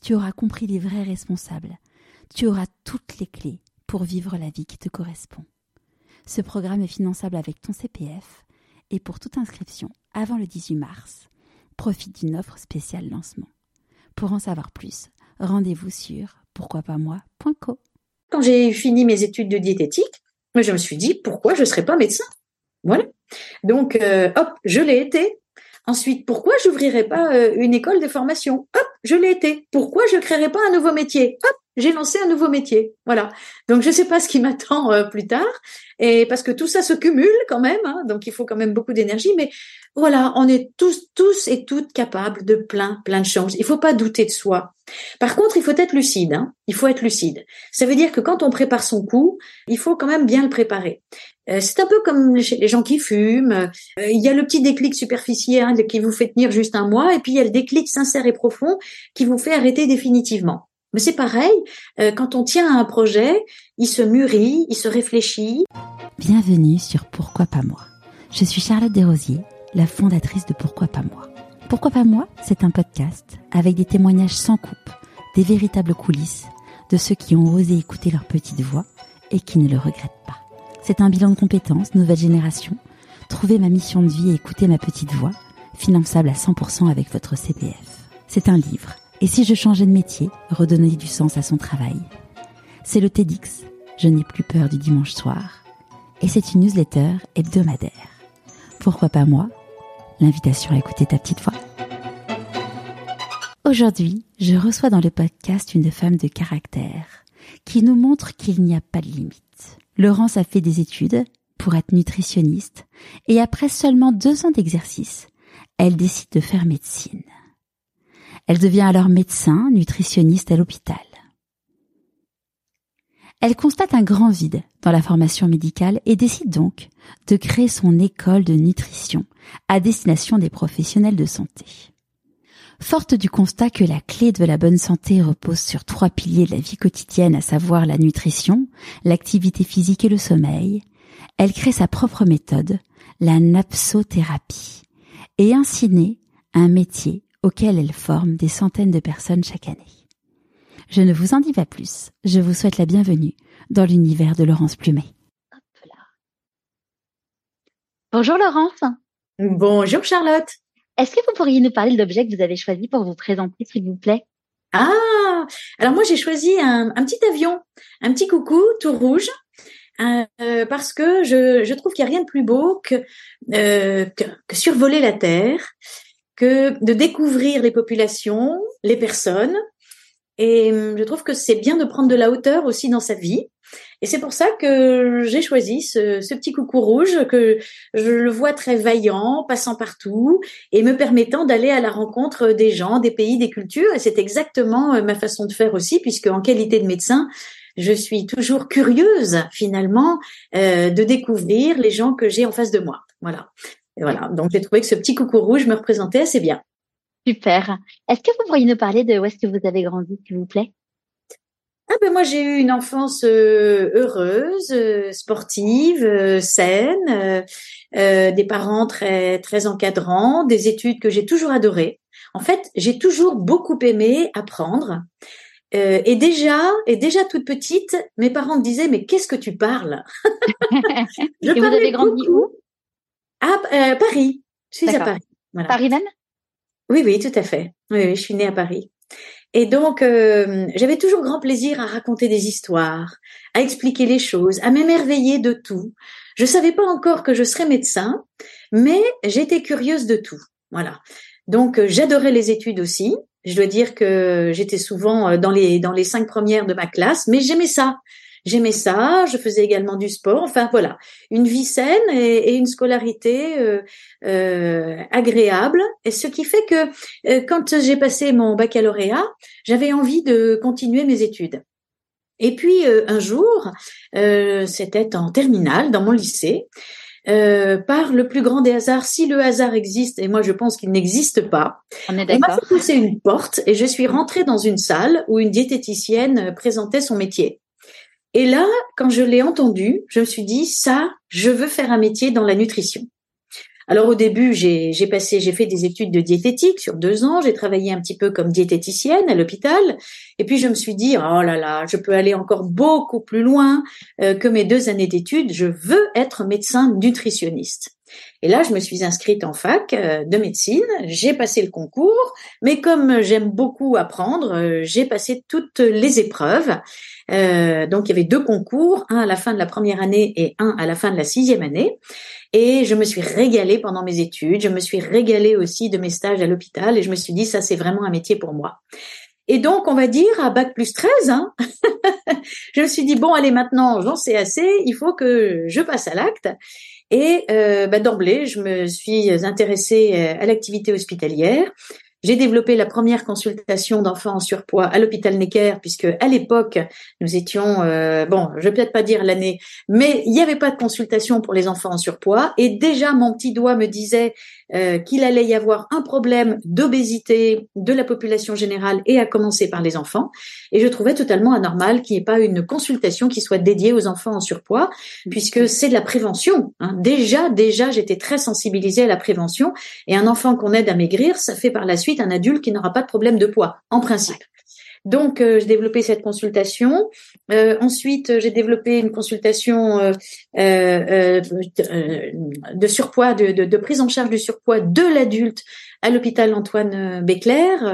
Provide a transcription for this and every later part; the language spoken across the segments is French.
tu auras compris les vrais responsables, tu auras toutes les clés pour vivre la vie qui te correspond. Ce programme est finançable avec ton CPF et pour toute inscription avant le 18 mars, profite d'une offre spéciale lancement. Pour en savoir plus, rendez-vous sur pourquoipasmoi.co. Quand j'ai fini mes études de diététique, je me suis dit pourquoi je ne serais pas médecin? Voilà. Donc, euh, hop, je l'ai été. Ensuite, pourquoi j'ouvrirais pas euh, une école de formation? Hop, je l'ai été. Pourquoi je créerais pas un nouveau métier? Hop, j'ai lancé un nouveau métier. Voilà. Donc je ne sais pas ce qui m'attend euh, plus tard, et parce que tout ça se cumule quand même, hein, donc il faut quand même beaucoup d'énergie. Mais voilà, on est tous, tous et toutes capables de plein, plein de choses. Il faut pas douter de soi. Par contre, il faut être lucide. Hein. Il faut être lucide. Ça veut dire que quand on prépare son coup, il faut quand même bien le préparer. Euh, c'est un peu comme les gens qui fument. Euh, il y a le petit déclic superficiel qui vous fait tenir juste un mois, et puis il y a le déclic sincère et profond qui vous fait arrêter définitivement. Mais c'est pareil, euh, quand on tient à un projet, il se mûrit, il se réfléchit. Bienvenue sur Pourquoi pas moi. Je suis Charlotte Desrosiers, la fondatrice de Pourquoi pas moi. Pourquoi pas moi C'est un podcast avec des témoignages sans coupe, des véritables coulisses de ceux qui ont osé écouter leur petite voix et qui ne le regrettent pas. C'est un bilan de compétences, nouvelle génération. Trouver ma mission de vie et écouter ma petite voix, finançable à 100% avec votre CPF. C'est un livre. Et si je changeais de métier, redonner du sens à son travail C'est le TEDx. Je n'ai plus peur du dimanche soir. Et c'est une newsletter hebdomadaire. Pourquoi pas moi? L'invitation à écouter ta petite voix. Aujourd'hui, je reçois dans le podcast une femme de caractère qui nous montre qu'il n'y a pas de limite. Laurence a fait des études pour être nutritionniste et après seulement deux ans d'exercice, elle décide de faire médecine. Elle devient alors médecin, nutritionniste à l'hôpital. Elle constate un grand vide dans la formation médicale et décide donc de créer son école de nutrition à destination des professionnels de santé. Forte du constat que la clé de la bonne santé repose sur trois piliers de la vie quotidienne, à savoir la nutrition, l'activité physique et le sommeil, elle crée sa propre méthode, la napsothérapie, et ainsi naît un métier auquel elle forme des centaines de personnes chaque année. Je ne vous en dis pas plus, je vous souhaite la bienvenue dans l'univers de Laurence Plumet. Bonjour Laurence. Bonjour Charlotte. Est-ce que vous pourriez nous parler de l'objet que vous avez choisi pour vous présenter, s'il vous plaît? Ah, alors moi j'ai choisi un, petit avion, un petit coucou tout rouge, euh, parce que je, trouve qu'il n'y a rien de plus beau euh, que, que, survoler la Terre, que de découvrir les populations, les personnes. Et hum, je trouve que c'est bien de prendre de la hauteur aussi dans sa vie. Et c'est pour ça que j'ai choisi ce, ce, petit coucou rouge que je le vois très vaillant, passant partout et me permettant d'aller à la rencontre des gens, des pays, des cultures. Et c'est exactement euh, ma façon de faire aussi, puisque en qualité de médecin, je suis toujours curieuse finalement euh, de découvrir les gens que j'ai en face de moi. Voilà. Et voilà. Donc j'ai trouvé que ce petit coucou rouge me représentait assez bien. Super. Est-ce que vous pourriez nous parler de où est-ce que vous avez grandi, s'il vous plaît? Ah ben moi j'ai eu une enfance euh, heureuse, euh, sportive, euh, saine, des parents très très encadrants, des études que j'ai toujours adorées. En fait, j'ai toujours beaucoup aimé apprendre. et déjà, et déjà toute petite, mes parents me disaient mais qu'est-ce que tu parles? Et vous avez grandi où? À Paris. Je suis à Paris. Paris même? Oui, oui, tout à fait. Oui, oui, je suis née à Paris. Et donc, euh, j'avais toujours grand plaisir à raconter des histoires, à expliquer les choses, à m'émerveiller de tout. Je savais pas encore que je serais médecin, mais j'étais curieuse de tout. Voilà. Donc, euh, j'adorais les études aussi. Je dois dire que j'étais souvent euh, dans les dans les cinq premières de ma classe, mais j'aimais ça. J'aimais ça. Je faisais également du sport. Enfin voilà, une vie saine et, une scolarité euh, euh, agréable. Et ce qui fait que quand j'ai passé mon baccalauréat, j'avais envie de continuer mes études. Et puis un jour, c'était en terminale dans mon lycée, euh, par le plus grand des hasards, si le hasard existe, et moi je pense qu'il n'existe pas, on, on m'a fait pousser une porte et je suis rentrée dans une salle où une diététicienne présentait son métier. Et là, quand je l'ai entendu, je me suis dit, ça, je veux faire un métier dans la nutrition. Alors au début, j'ai passé, j'ai fait des études de diététique sur deux ans. J'ai travaillé un petit peu comme diététicienne à l'hôpital. Et puis je me suis dit, oh là là, je peux aller encore beaucoup plus loin euh, que mes deux années d'études. Je veux être médecin nutritionniste. Et là, je me suis inscrite en fac euh, de médecine, j'ai passé le concours, mais comme j'aime beaucoup apprendre, euh, j'ai passé toutes les épreuves. Donc, il y avait deux concours, un à la fin de la première année et un à la fin de la sixième année. Et je me suis régalée pendant mes études, je me suis régalée aussi de mes stages à l'hôpital et je me suis dit, ça c'est vraiment un métier pour moi. Et donc, on va dire à bac plus 13, hein, je me suis dit, bon, allez, maintenant, j'en sais assez, il faut que je passe à l'acte. Et euh, bah, d'emblée, je me suis intéressée euh, à l'activité hospitalière. J'ai développé la première consultation d'enfants en surpoids à l'hôpital Necker, puisque à l'époque, nous étions, euh, bon, je vais peut-être pas dire l'année, mais il n'y avait pas de consultation pour les enfants en surpoids. Et déjà, mon petit doigt me disait euh, qu'il allait y avoir un problème d'obésité de la population générale et à commencer par les enfants. Et je trouvais totalement anormal qu'il n'y ait pas une consultation qui soit dédiée aux enfants en surpoids, puisque c'est de la prévention. Hein. Déjà, déjà, j'étais très sensibilisée à la prévention. Et un enfant qu'on aide à maigrir, ça fait par la suite un adulte qui n'aura pas de problème de poids, en principe. Donc, euh, j'ai développé cette consultation. Euh, ensuite, j'ai développé une consultation euh, de surpoids, de, prise en charge du surpoids de l'adulte à l'hôpital Antoine Béclair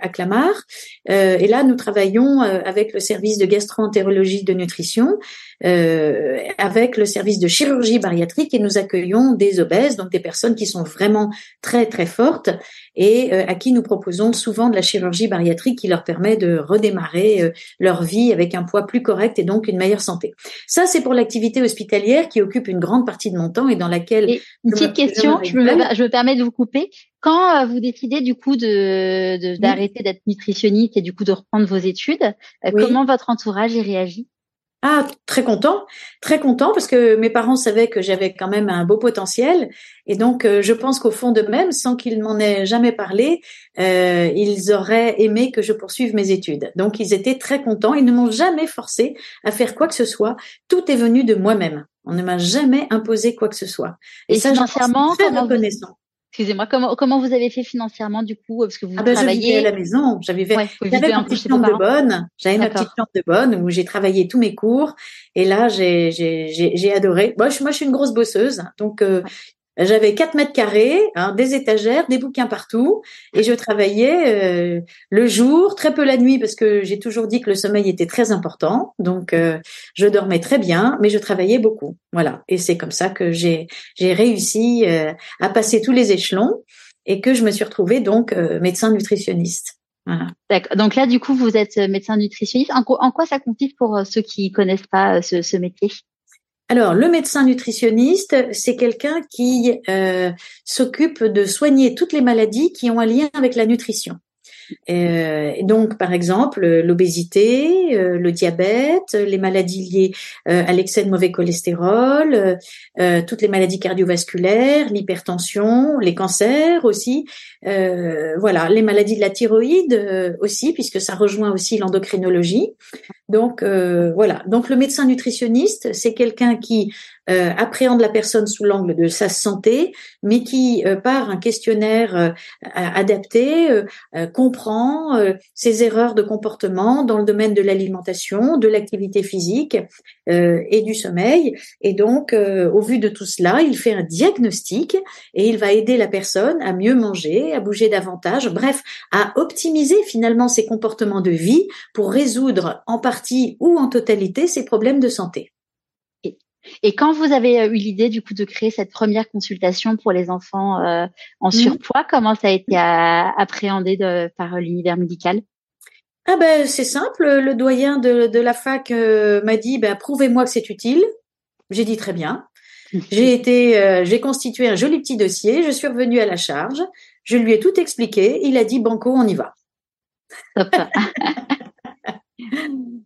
à Clamart. et là, nous travaillons avec le service de gastro-entérologie de nutrition euh, avec le service de chirurgie bariatrique et nous accueillons des obèses, donc des personnes qui sont vraiment très très fortes et euh, à qui nous proposons souvent de la chirurgie bariatrique qui leur permet de redémarrer euh, leur vie avec un poids plus correct et donc une meilleure santé. Ça, c'est pour l'activité hospitalière qui occupe une grande partie de mon temps et dans laquelle... une petite question, je me, je me permets de vous couper. Quand vous décidez du coup de d'arrêter d'être nutritionniste et du coup de reprendre vos études, comment votre entourage y réagit? Ah, très content, très content parce que mes parents savaient que j'avais quand même un beau potentiel et donc euh, je pense qu'au fond d'eux-mêmes, sans qu'ils m'en aient jamais parlé, euh, ils auraient aimé que je poursuive mes études. Donc ils étaient très contents, ils ne m'ont jamais forcé à faire quoi que ce soit, tout est venu de moi-même. On ne m'a jamais imposé quoi que ce soit. Et, ça, j'en suis très reconnaissant. Excusez-moi, comment, comment vous avez fait financièrement du coup Parce que vous ah ben, travaillez à la maison. J'avais ouais, ma petite chambre de bonne. J'avais ma petite chambre de bonne où j'ai travaillé tous mes cours. Et là, j'ai j'ai adoré. Moi je, moi, je suis une grosse bosseuse, donc euh, j'avais 4 mètres carrés, hein, des étagères, des bouquins partout, et je travaillais euh, le jour, très peu la nuit, parce que j'ai toujours dit que le sommeil était très important. Donc, euh, je dormais très bien, mais je travaillais beaucoup. Voilà, et c'est comme ça que j'ai réussi euh, à passer tous les échelons et que je me suis retrouvée donc médecin nutritionniste. Voilà. D'accord. Donc là, du coup, vous êtes médecin nutritionniste. En, en quoi ça consiste pour ceux qui connaissent pas ce, ce métier? Alors, le médecin nutritionniste, c'est quelqu'un qui euh, s'occupe de soigner toutes les maladies qui ont un lien avec la nutrition. Euh, donc, par exemple, l'obésité, euh, le diabète, les maladies liées euh, à l'excès de mauvais cholestérol, toutes les maladies cardiovasculaires, l'hypertension, les cancers aussi, voilà, les maladies de la thyroïde aussi, puisque ça rejoint aussi l'endocrinologie. Donc voilà. Donc le médecin nutritionniste, c'est quelqu'un qui euh, appréhende la personne sous l'angle de sa santé, mais qui, euh, par un questionnaire euh, adapté, comprend ses erreurs de comportement dans le domaine de l'alimentation, de l'activité physique et du sommeil. Et donc, au vu de tout cela, il fait un diagnostic et il va aider la personne à mieux manger, à bouger davantage, bref, à optimiser finalement ses comportements de vie pour résoudre en partie ou en totalité ses problèmes de santé. Et quand vous avez euh, eu l'idée du coup de créer cette première consultation pour les enfants euh, en mmh. surpoids, comment ça a été appréhendé de, par l'univers médical? Ah ben c'est simple, le doyen de, de la fac euh, m'a dit ben prouvez-moi que c'est utile. J'ai dit très bien. J'ai été, euh, j'ai constitué un joli petit dossier. Je suis revenue à la charge. Je lui ai tout expliqué. Il a dit banco, on y va.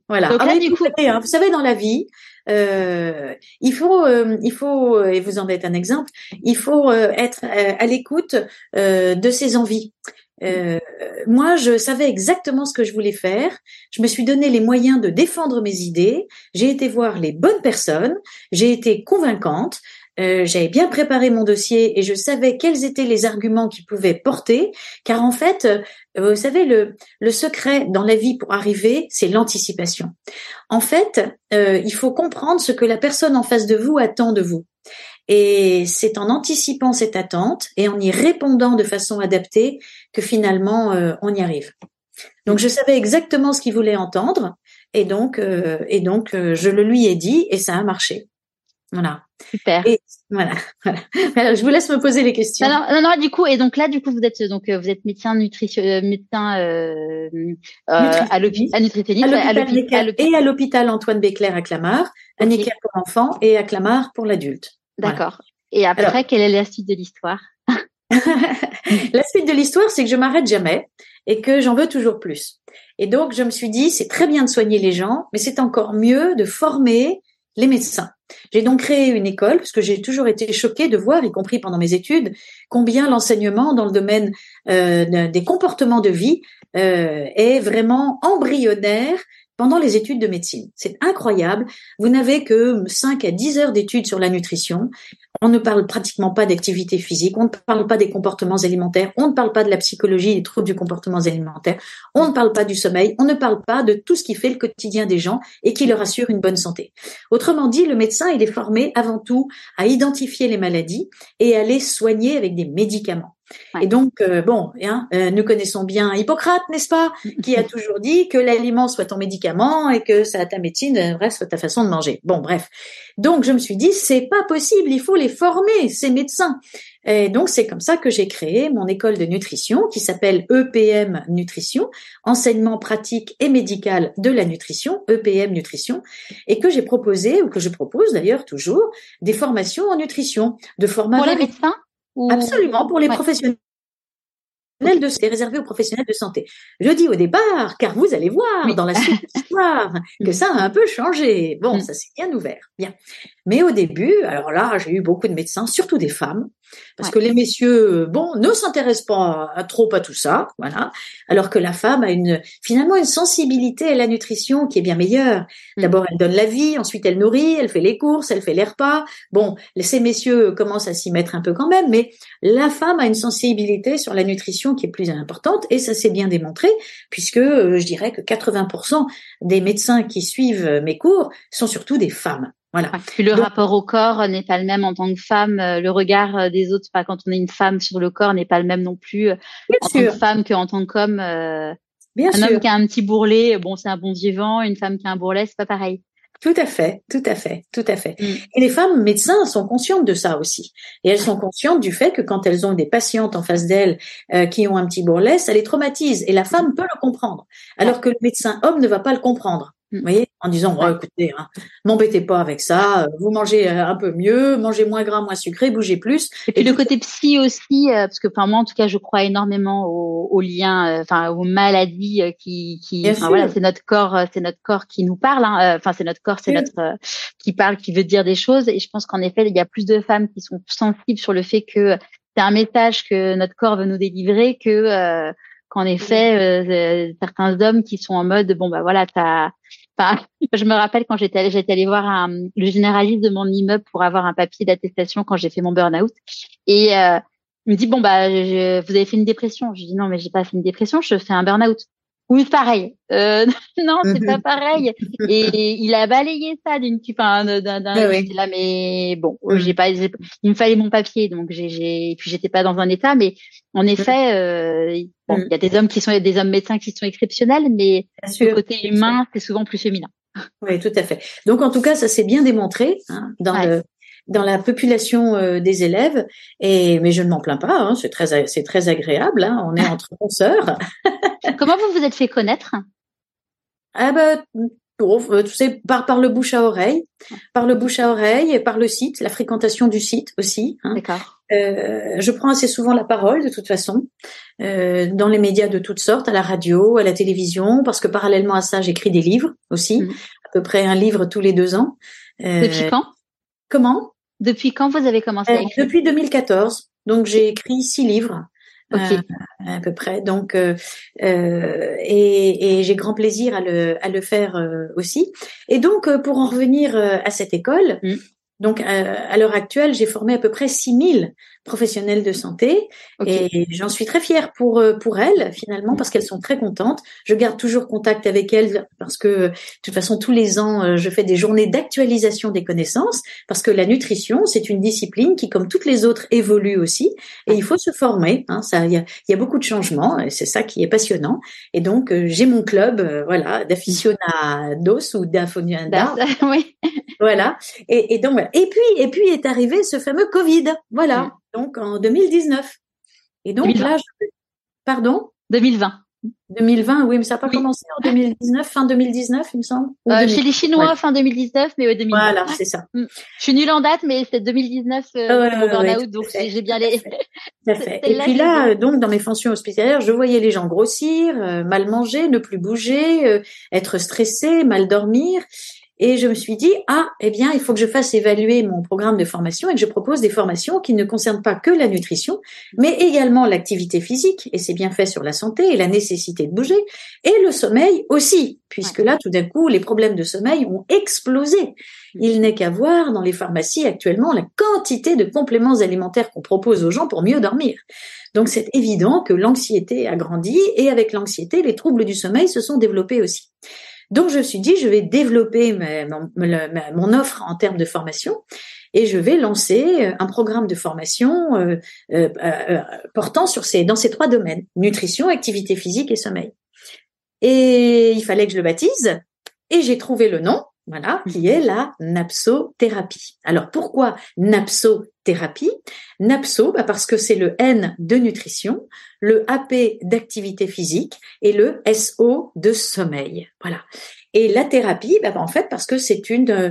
voilà. Donc là, du coup... Hein, vous savez, dans la vie, euh, il faut, euh, il faut, et vous en êtes un exemple, il faut euh, être à l'écoute de ses envies. moi, je savais exactement ce que je voulais faire. Je me suis donné les moyens de défendre mes idées. J'ai été voir les bonnes personnes. J'ai été convaincante. Euh, j'avais bien préparé mon dossier et je savais quels étaient les arguments qui pouvaient porter, car en fait, euh, vous savez, le, le secret dans la vie pour arriver, c'est l'anticipation. En fait, euh, il faut comprendre ce que la personne en face de vous attend de vous. Et c'est en anticipant cette attente et en y répondant de façon adaptée que finalement on y arrive. Donc je savais exactement ce qu'il voulait entendre et donc et donc je le lui ai dit et ça a marché. Voilà. Super. Et voilà, voilà. je vous laisse me poser les questions. Non, non, non, du coup, et donc là, du coup, vous êtes donc euh, vous êtes médecin nutrition, euh, médecin euh, euh, à l'hôpital, et à l'hôpital Antoine Béclair à Clamart, à okay. pour l'enfant et à Clamart pour l'adulte. D'accord. Et après, quelle est la suite de l'histoire? La suite de l'histoire, c'est que je m'arrête jamais et que j'en veux toujours plus. Et donc, je me suis dit, c'est très bien de soigner les gens, mais c'est encore mieux de former les médecins. J'ai donc créé une école parce que j'ai toujours été choquée de voir, y compris pendant mes études, combien l'enseignement dans le domaine euh, des comportements de vie euh, est vraiment embryonnaire pendant les études de médecine. C'est incroyable. Vous n'avez que 5 à 10 heures d'études sur la nutrition. On ne parle pratiquement pas d'activité physique, on ne parle pas des comportements alimentaires, on ne parle pas de la psychologie des troubles du comportement alimentaire, on ne parle pas du sommeil, on ne parle pas de tout ce qui fait le quotidien des gens et qui leur assure une bonne santé. Autrement dit, le médecin, il est formé avant tout à identifier les maladies et à les soigner avec des médicaments. Et donc, euh, bon, hein, euh, nous connaissons bien Hippocrate, n'est-ce pas, qui a toujours dit que l'aliment soit ton médicament et que ça ta médecine, euh, bref, soit ta façon de manger. Bon, bref. Donc, je me suis dit, c'est pas possible, il faut les former, ces médecins. Et donc, c'est comme ça que j'ai créé mon école de nutrition qui s'appelle EPM Nutrition, enseignement pratique et médical de la nutrition, EPM Nutrition, et que j'ai proposé, ou que je propose d'ailleurs toujours, des formations en nutrition, de format... Pour les médecins? Absolument, pour les professionnels de c'est réservé aux professionnels de santé. Je dis au départ, car vous allez voir dans la suite de l'histoire que ça a un peu changé. Bon, mm. ça s'est bien ouvert, bien. Mais au début, alors là, j'ai eu beaucoup de médecins, surtout des femmes, parce que les messieurs, bon, ne s'intéressent pas trop à tout ça, voilà. Alors que la femme a une, finalement, une sensibilité à la nutrition qui est bien meilleure. Mm. D'abord, elle donne la vie, ensuite elle nourrit, elle fait les courses, elle fait les repas. Bon, ces messieurs commencent à s'y mettre un peu quand même, mais la femme a une sensibilité sur la nutrition qui est plus importante et ça s'est bien démontré puisque euh, je dirais que 80% des médecins qui suivent mes cours sont surtout des femmes. Voilà. puis le rapport au corps n'est pas le même en tant que femme. Euh, le regard euh, des autres, pas quand on est une femme sur le corps, n'est pas le même non plus en tant que femme qu'en tant qu'homme. Bien un homme qui a un petit bourrelet, bon, c'est un bon vivant. Une femme qui a un bourrelet, c'est pas pareil. Tout à fait, tout à fait, tout à fait. Mm. Et les femmes médecins sont conscientes de ça aussi. Et elles sont conscientes du fait que quand elles ont des patientes en face d'elles euh, qui ont un petit bourrelet, ça les traumatise. Et la femme peut le comprendre. Alors que le médecin homme ne va pas le comprendre. Vous voyez, en disant, oh, écoutez, hein, m'embêtez pas avec ça, euh, vous mangez euh, un peu mieux, mangez moins gras, moins sucré, bougez plus. Et puis le côté psy aussi, euh, parce que enfin moi en tout cas, je crois énormément aux, aux liens, enfin aux maladies qui, qui, voilà, c'est notre corps, c'est notre corps qui nous parle. Hein, enfin c'est notre corps, c'est notre qui parle, qui veut dire des choses. Et je pense qu'en effet, il y a plus de femmes qui sont sensibles sur le fait que c'est un message que notre corps veut nous délivrer que qu'en effet certains hommes qui sont en mode bon bah voilà t'as je me rappelle quand j'étais allée, j'étais allée voir le généraliste de mon immeuble pour avoir un papier d'attestation quand j'ai fait mon burn-out. Et euh, il me dit bon bah vous avez fait une dépression. Je dis non mais j'ai pas fait une dépression, je fais un burn-out. Oui, pareil. Euh, non, c'est pas pareil. Et il a balayé ça d'une enfin d'un d'un là mais bon, j'ai pas il me fallait mon papier donc j'ai j'ai puis j'étais pas dans un état mais en effet euh, bon, il y a des hommes qui sont des hommes médecins qui sont exceptionnels mais le côté humain c'est souvent plus féminin. Oui, tout à fait. Donc en tout cas, ça s'est bien démontré hein, dans le dans la population euh, des élèves. Et mais je ne m'en plains pas. Hein, c'est très c'est très agréable. Hein, on est entre consoeurs. Comment vous vous êtes fait connaître? Ah bah, euh, tu sais, par, par le bouche à oreille, par le bouche à oreille, et par le site, la fréquentation du site aussi. Hein. D'accord. Euh, je prends assez souvent la parole de toute façon, euh, dans les médias de toutes sortes, à la radio, à la télévision, parce que parallèlement à ça, j'écris des livres aussi, mmh. à peu près un livre tous les deux ans. Euh, Depuis quand? Comment? Depuis quand vous avez commencé à euh, écrire? Depuis 2014. Donc j'ai écrit six livres. Okay. Euh, à peu près. Donc, euh, euh, et, et j'ai grand plaisir à le, à le faire aussi. Et donc, pour en revenir à cette école, mmh. donc à l'heure actuelle, j'ai formé à peu près 6000 professionnelles de santé. Et j'en suis très fière pour euh, pour elles finalement parce qu'elles sont très contentes. Je garde toujours contact avec elles parce que de toute façon tous les ans euh, je fais des journées d'actualisation des connaissances parce que la nutrition c'est une discipline qui comme toutes les autres évolue aussi et il faut se former. Hein, ça il y a, y a, beaucoup de changements et c'est ça qui est passionnant. Et donc euh, j'ai mon club voilà d'aficionados ou d'aficionadas. oui. Voilà. Et, et donc voilà. Et puis et puis est arrivé ce fameux Covid. Voilà. Donc en 2019. Et donc là, pardon? 2020. 2020, oui, mais ça n'a pas commencé en 2019, fin 2019, il me semble. Euh, chez les Chinois, fin 2019, mais ouais, 2020. Voilà, c'est ça. Mm. Je suis nulle en date, mais c'est 2019 euh, mon burn-out, donc j'ai bien les. Tout fait. Et puis là, donc dans mes fonctions hospitalières, je voyais les gens grossir, euh, mal manger, ne plus bouger, euh, être stressé, mal dormir. Et je me suis dit, ah, eh bien, il faut que je fasse évaluer mon programme de formation et que je propose des formations qui ne concernent pas que la nutrition, mais également l'activité physique, et c'est bien fait sur la santé et la nécessité de bouger, et le sommeil aussi, puisque là, tout d'un coup, les problèmes de sommeil ont explosé. Mm. Il n'est qu'à voir dans les pharmacies actuellement la quantité de compléments alimentaires qu'on propose aux gens pour mieux dormir. Donc c'est évident que l'anxiété a grandi et avec l'anxiété, les troubles du sommeil se sont développés aussi. Donc je me suis dit, je vais développer mon, offre en termes de formation et je vais lancer euh, un programme de formation euh, euh, portant sur ces, dans ces trois domaines nutrition, activité physique et sommeil. Et il fallait que je le baptise et j'ai trouvé le nom, voilà, qui est la napsothérapie. Alors pourquoi napsothérapie? Napso, bah parce que c'est le N de nutrition, le AP d'activité physique et le SO de sommeil. Voilà. Et la thérapie, bah, en fait, parce que c'est une, euh,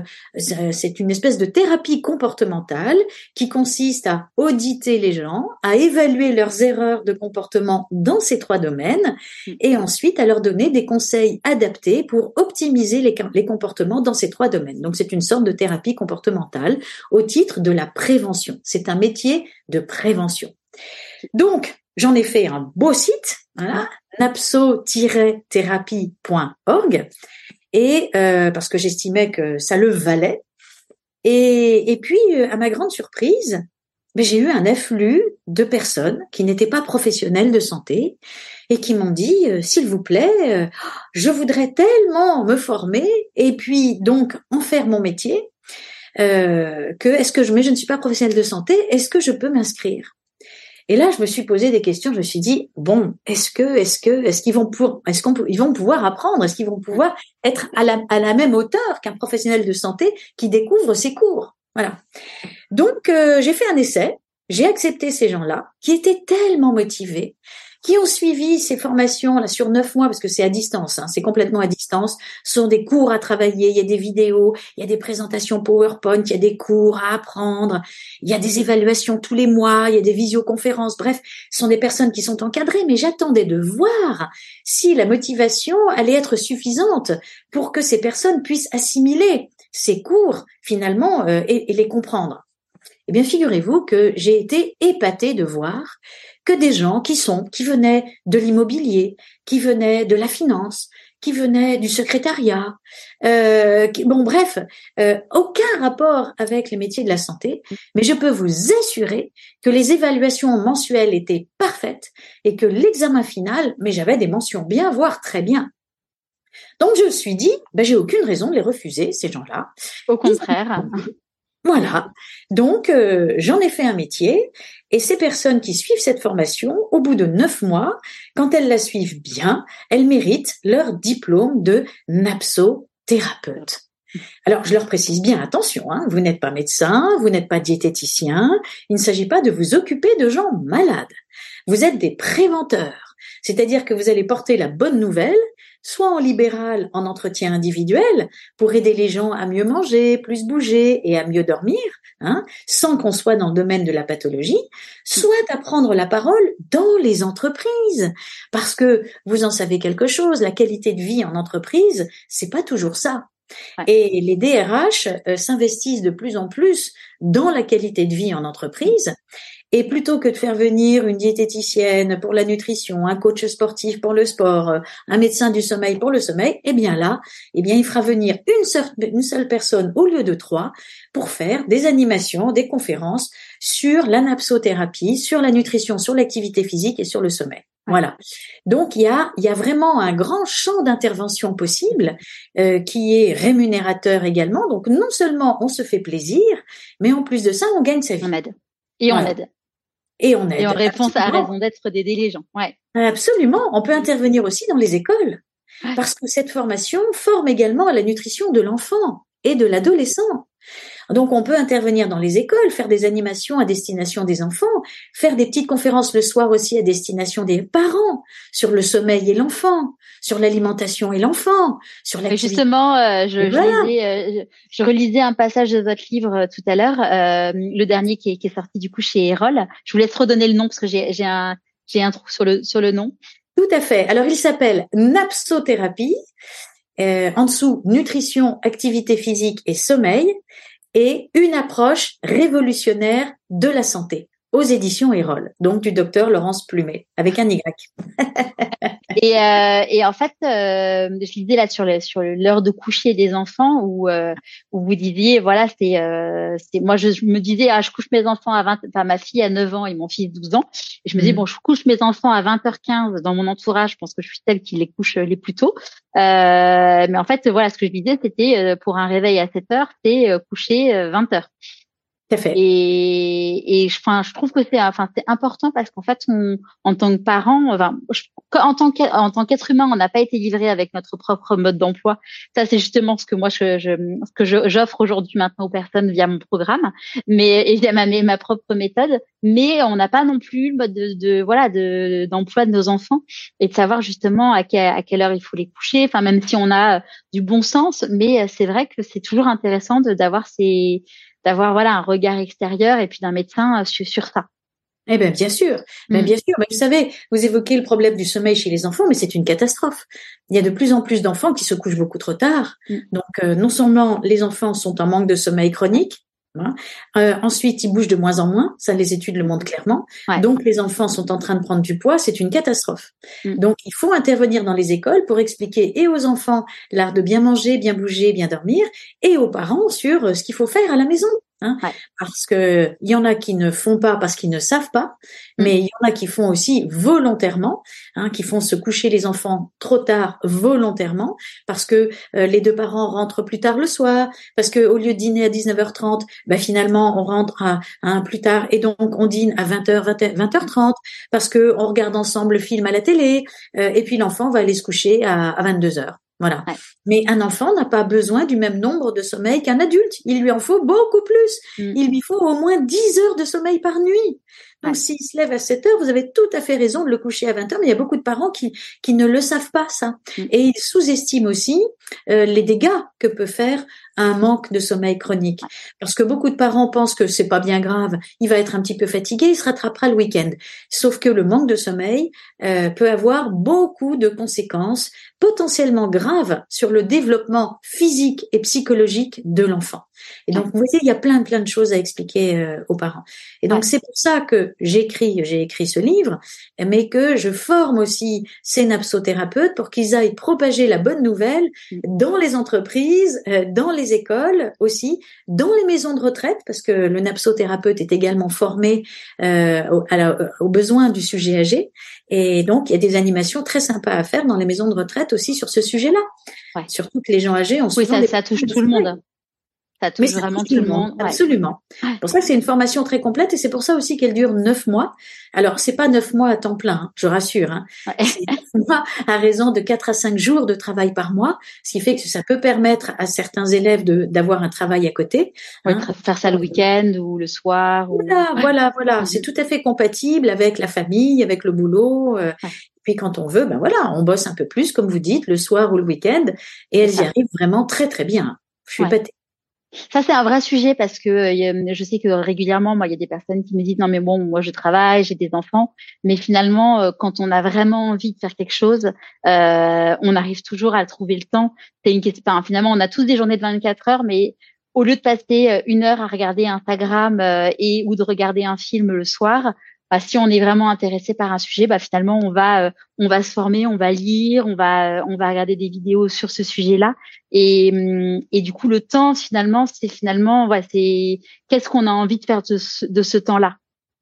c'est une espèce de thérapie comportementale qui consiste à auditer les gens, à évaluer leurs erreurs de comportement dans ces trois domaines, et ensuite à leur donner des conseils adaptés pour optimiser les, les comportements dans ces trois domaines. Donc c'est une sorte de thérapie comportementale au titre de la prévention. C'est un métier de prévention. Donc, j'en ai fait un beau site, voilà, napso-thérapie.org, et euh, parce que j'estimais que ça le valait. Et, et puis, euh, à ma grande surprise, mais j'ai eu un afflux de personnes qui n'étaient pas professionnelles de santé et qui m'ont dit euh, s'il vous plaît, je voudrais tellement me former et puis donc en faire mon métier euh, que est-ce que je mais je ne suis pas professionnelle de santé, est-ce que je peux m'inscrire? Et là, je me suis posé des questions. Je me suis dit bon, est-ce que, est-ce que, est-ce qu'ils vont pour, est-ce qu'on, ils vont pouvoir apprendre, est-ce qu'ils vont pouvoir être à la, à la même hauteur qu'un professionnel de santé qui découvre ses cours? Voilà. Donc, euh, j'ai fait un essai. J'ai accepté ces gens-là qui étaient tellement motivés, qui ont suivi ces formations là sur neuf mois parce que c'est à distance, hein, c'est complètement à distance. Ce sont des cours à travailler, il y a des vidéos, il y a des présentations PowerPoint, il y a des cours à apprendre, il y a des évaluations tous les mois, il y a des visioconférences. Bref, ce sont des personnes qui sont encadrées, mais j'attendais de voir si la motivation allait être suffisante pour que ces personnes puissent assimiler ces cours finalement euh, et, et les comprendre. Eh bien, figurez-vous que j'ai été épatée de voir que des gens qui sont, qui venaient de l'immobilier, qui venaient de la finance, qui venaient du secrétariat, euh, bon bref, euh, aucun rapport avec les métiers de la santé, mais je peux vous assurer que les évaluations mensuelles étaient parfaites et que l'examen final, mais j'avais des mentions bien, voire très bien. Donc je me suis dit, ben, j'ai aucune raison de les refuser, ces gens-là. Au contraire. Voilà. Donc, euh, j'en ai fait un métier et ces personnes qui suivent cette formation, au bout de neuf mois, quand elles la suivent bien, elles méritent leur diplôme de napsothérapeute. Alors, je leur précise bien, attention, hein, vous n'êtes pas médecin, vous n'êtes pas diététicien, il ne s'agit pas de vous occuper de gens malades. Vous êtes des préventeurs, c'est-à-dire que vous allez porter la bonne nouvelle soit en libéral, en entretien individuel, pour aider les gens à mieux manger, plus bouger et à mieux dormir, hein, sans qu'on soit dans le domaine de la pathologie, soit à prendre la parole dans les entreprises, parce que vous en savez quelque chose, la qualité de vie en entreprise, c'est pas toujours ça. Et les DRH euh, s'investissent de plus en plus dans la qualité de vie en entreprise et plutôt que de faire venir une diététicienne pour la nutrition, un coach sportif pour le sport, euh, un médecin du sommeil pour le sommeil, eh bien là, eh bien il fera venir une seule, une seule personne au lieu de trois pour faire des animations, des conférences sur l'anapsothérapie, sur la nutrition, sur l'activité physique et sur le sommeil. Voilà. Donc il y a, il y a vraiment un grand champ d'intervention possible euh, qui est rémunérateur également. Donc non seulement on se fait plaisir, mais en plus de ça, on gagne sa vie. On aide. Et on aide. Et on aide. Et en réponse à raison d'être les gens. Ouais. Absolument. On peut intervenir aussi dans les écoles. Parce que cette formation forme également à la nutrition de l'enfant et de l'adolescent. Donc on peut intervenir dans les écoles, faire des animations à destination des enfants, faire des petites conférences le soir aussi à destination des parents sur le sommeil et l'enfant, sur l'alimentation et l'enfant, sur la Justement, euh, je, euh, je, relisais un passage de votre livre euh, tout à l'heure, le dernier qui est, qui est, sorti du coup chez Erol. Je vous laisse redonner le nom parce que j'ai un j'ai un trou sur le sur le nom. Tout à fait. Alors il s'appelle Napsothérapie. en dessous, nutrition, activité physique et sommeil et une approche révolutionnaire de la santé aux éditions Erol, donc du docteur Laurence Plumet, avec un Y. et, euh, et en fait, euh, je lisais là sur le, sur l'heure de coucher des enfants où, euh, où vous disiez, voilà, c'est, euh, c'est moi je, me disais, ah, je couche mes enfants à 20, enfin ma fille à 9 ans et mon fils 12 ans, et je me disais, mm. bon, je couche mes enfants à 20h15 dans mon entourage, je pense que je suis celle qui les couche les plus tôt. Euh, mais en fait, voilà, ce que je disais, c'était pour un réveil à 7 heures, c'est coucher 20 heures. Et, et je, enfin, je trouve que c'est, enfin, c'est important parce qu'en fait, on, en tant que parent, enfin, en tant qu'en tant qu'être humain, on n'a pas été livré avec notre propre mode d'emploi. Ça, c'est justement ce que moi, je, je ce que j'offre aujourd'hui maintenant aux personnes via mon programme, mais et via ma, ma propre méthode. Mais on n'a pas non plus le mode de, de voilà de d'emploi de nos enfants et de savoir justement à, quelle, à quelle heure il faut les coucher. Enfin, même si on a du bon sens, mais c'est vrai que c'est toujours intéressant d'avoir ces d'avoir voilà un regard extérieur et puis d'un médecin euh, sur, sur ça. Eh bien, bien sûr, ben, bien sûr. Mais vous savez, vous évoquez le problème du sommeil chez les enfants, mais c'est une catastrophe. Il y a de plus en plus d'enfants qui se couchent beaucoup trop tard. Mm. Donc, euh, non seulement les enfants sont en manque de sommeil chronique, hein, euh, ensuite ils bougent de moins en moins, ça les études le montrent clairement. Donc, les enfants sont en train de prendre du poids, c'est une catastrophe. Mm. Donc, il faut intervenir dans les écoles pour expliquer et aux enfants l'art de bien manger, bien bouger, bien dormir, et aux parents sur ce qu'il faut faire à la maison. Hein, Parce que il y en a qui ne font pas parce qu'ils ne savent pas, mm. mais il y en a qui font aussi volontairement, hein, qui font se coucher les enfants trop tard volontairement, parce que euh, les deux parents rentrent plus tard le soir, parce que au lieu de dîner à 19h30, bah, finalement on rentre à, un plus tard et donc on dîne à 20h 20, h 30 parce que on regarde ensemble le film à la télé euh, et puis l'enfant va aller se coucher à, à 22h. Voilà. Mais un enfant n'a pas besoin du même nombre de sommeil qu'un adulte. Il lui en faut beaucoup plus. Mm. Il lui faut au moins 10 heures de sommeil par nuit. Donc, s'il se lève à 7 heures, vous avez tout à fait raison de le coucher à 20 heures, mais il y a beaucoup de parents qui, qui ne le savent pas, ça. Mm. Et ils sous-estiment aussi euh, les dégâts que peut faire un manque de sommeil chronique. Parce que beaucoup de parents pensent que c'est pas bien grave, il va être un petit peu fatigué, il se rattrapera le week-end. Sauf que le manque de sommeil euh, peut avoir beaucoup de conséquences potentiellement graves sur le développement physique et psychologique de l'enfant. Et donc, vous voyez, il y a plein, plein de choses à expliquer euh, aux parents. Et donc, c'est pour ça que j'écris, j'ai écrit ce livre, mais que je forme aussi ces napsothérapeutes pour qu'ils aillent propager la bonne nouvelle mm. dans les entreprises, euh, dans les écoles aussi, dans les maisons de retraite, parce que le napsothérapeute est également formé euh, aux besoins du sujet âgé. Et donc, il y a des animations très sympas à faire dans les maisons de retraite aussi sur ce sujet-là. Surtout que les gens âgés ont souvent oui, ça, ça touche tout le monde. Ça touche vraiment tout le monde. Absolument. Pour ça c'est une formation très complète et c'est pour ça aussi qu'elle dure neuf mois. Alors c'est pas neuf mois à temps plein, hein, je rassure. Hein. Neuf mois à raison de quatre à cinq jours de travail par mois, ce qui fait que ça peut permettre à certains élèves de d'avoir un travail à côté. Hein. Faire ça le week-end ou le soir. Voilà, voilà, voilà. C'est tout à fait compatible avec la famille, avec le boulot. Euh, Puis quand on veut, ben voilà, on bosse un peu plus, comme vous dites, le soir ou le week-end, et elles y arrivent vraiment très très bien. Je suis ouais. Ça, c'est un vrai sujet parce que euh, je sais que régulièrement, moi, il y a des personnes qui me disent non, mais bon, moi, je travaille, j'ai des enfants, mais finalement, euh, quand on a vraiment envie de faire quelque chose, euh, on arrive toujours à trouver le temps. C'est une question. Finalement, on a tous des journées de 24 heures, mais au lieu de passer une heure à regarder Instagram et ou de regarder un film le soir, bah, si on est vraiment intéressé par un sujet, bah, finalement on va euh, on va se former, on va lire, on va on va regarder des vidéos sur ce sujet-là et hum, et du coup le temps finalement c'est finalement ouais, c'est qu'est-ce qu'on a envie de faire de ce temps-là?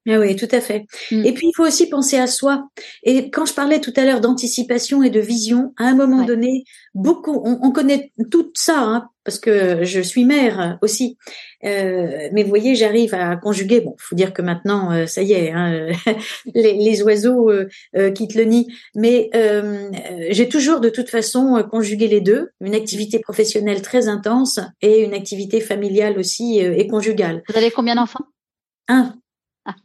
Ah oui, tout à fait. Mm. Et puis il faut aussi penser à soi. Et quand je parlais tout à l'heure d'anticipation et de vision, à un moment donné, beaucoup, on, connaît tout ça, hein, parce que je suis mère aussi. Euh, mais vous voyez, j'arrive à conjuguer. Bon, faut dire que maintenant, euh, ça y est, hein, les, les, oiseaux euh, quittent le nid. Mais j'ai toujours, de toute façon, conjugué les deux une activité professionnelle très intense et une activité familiale aussi et conjugale. Vous avez combien d'enfants? Un.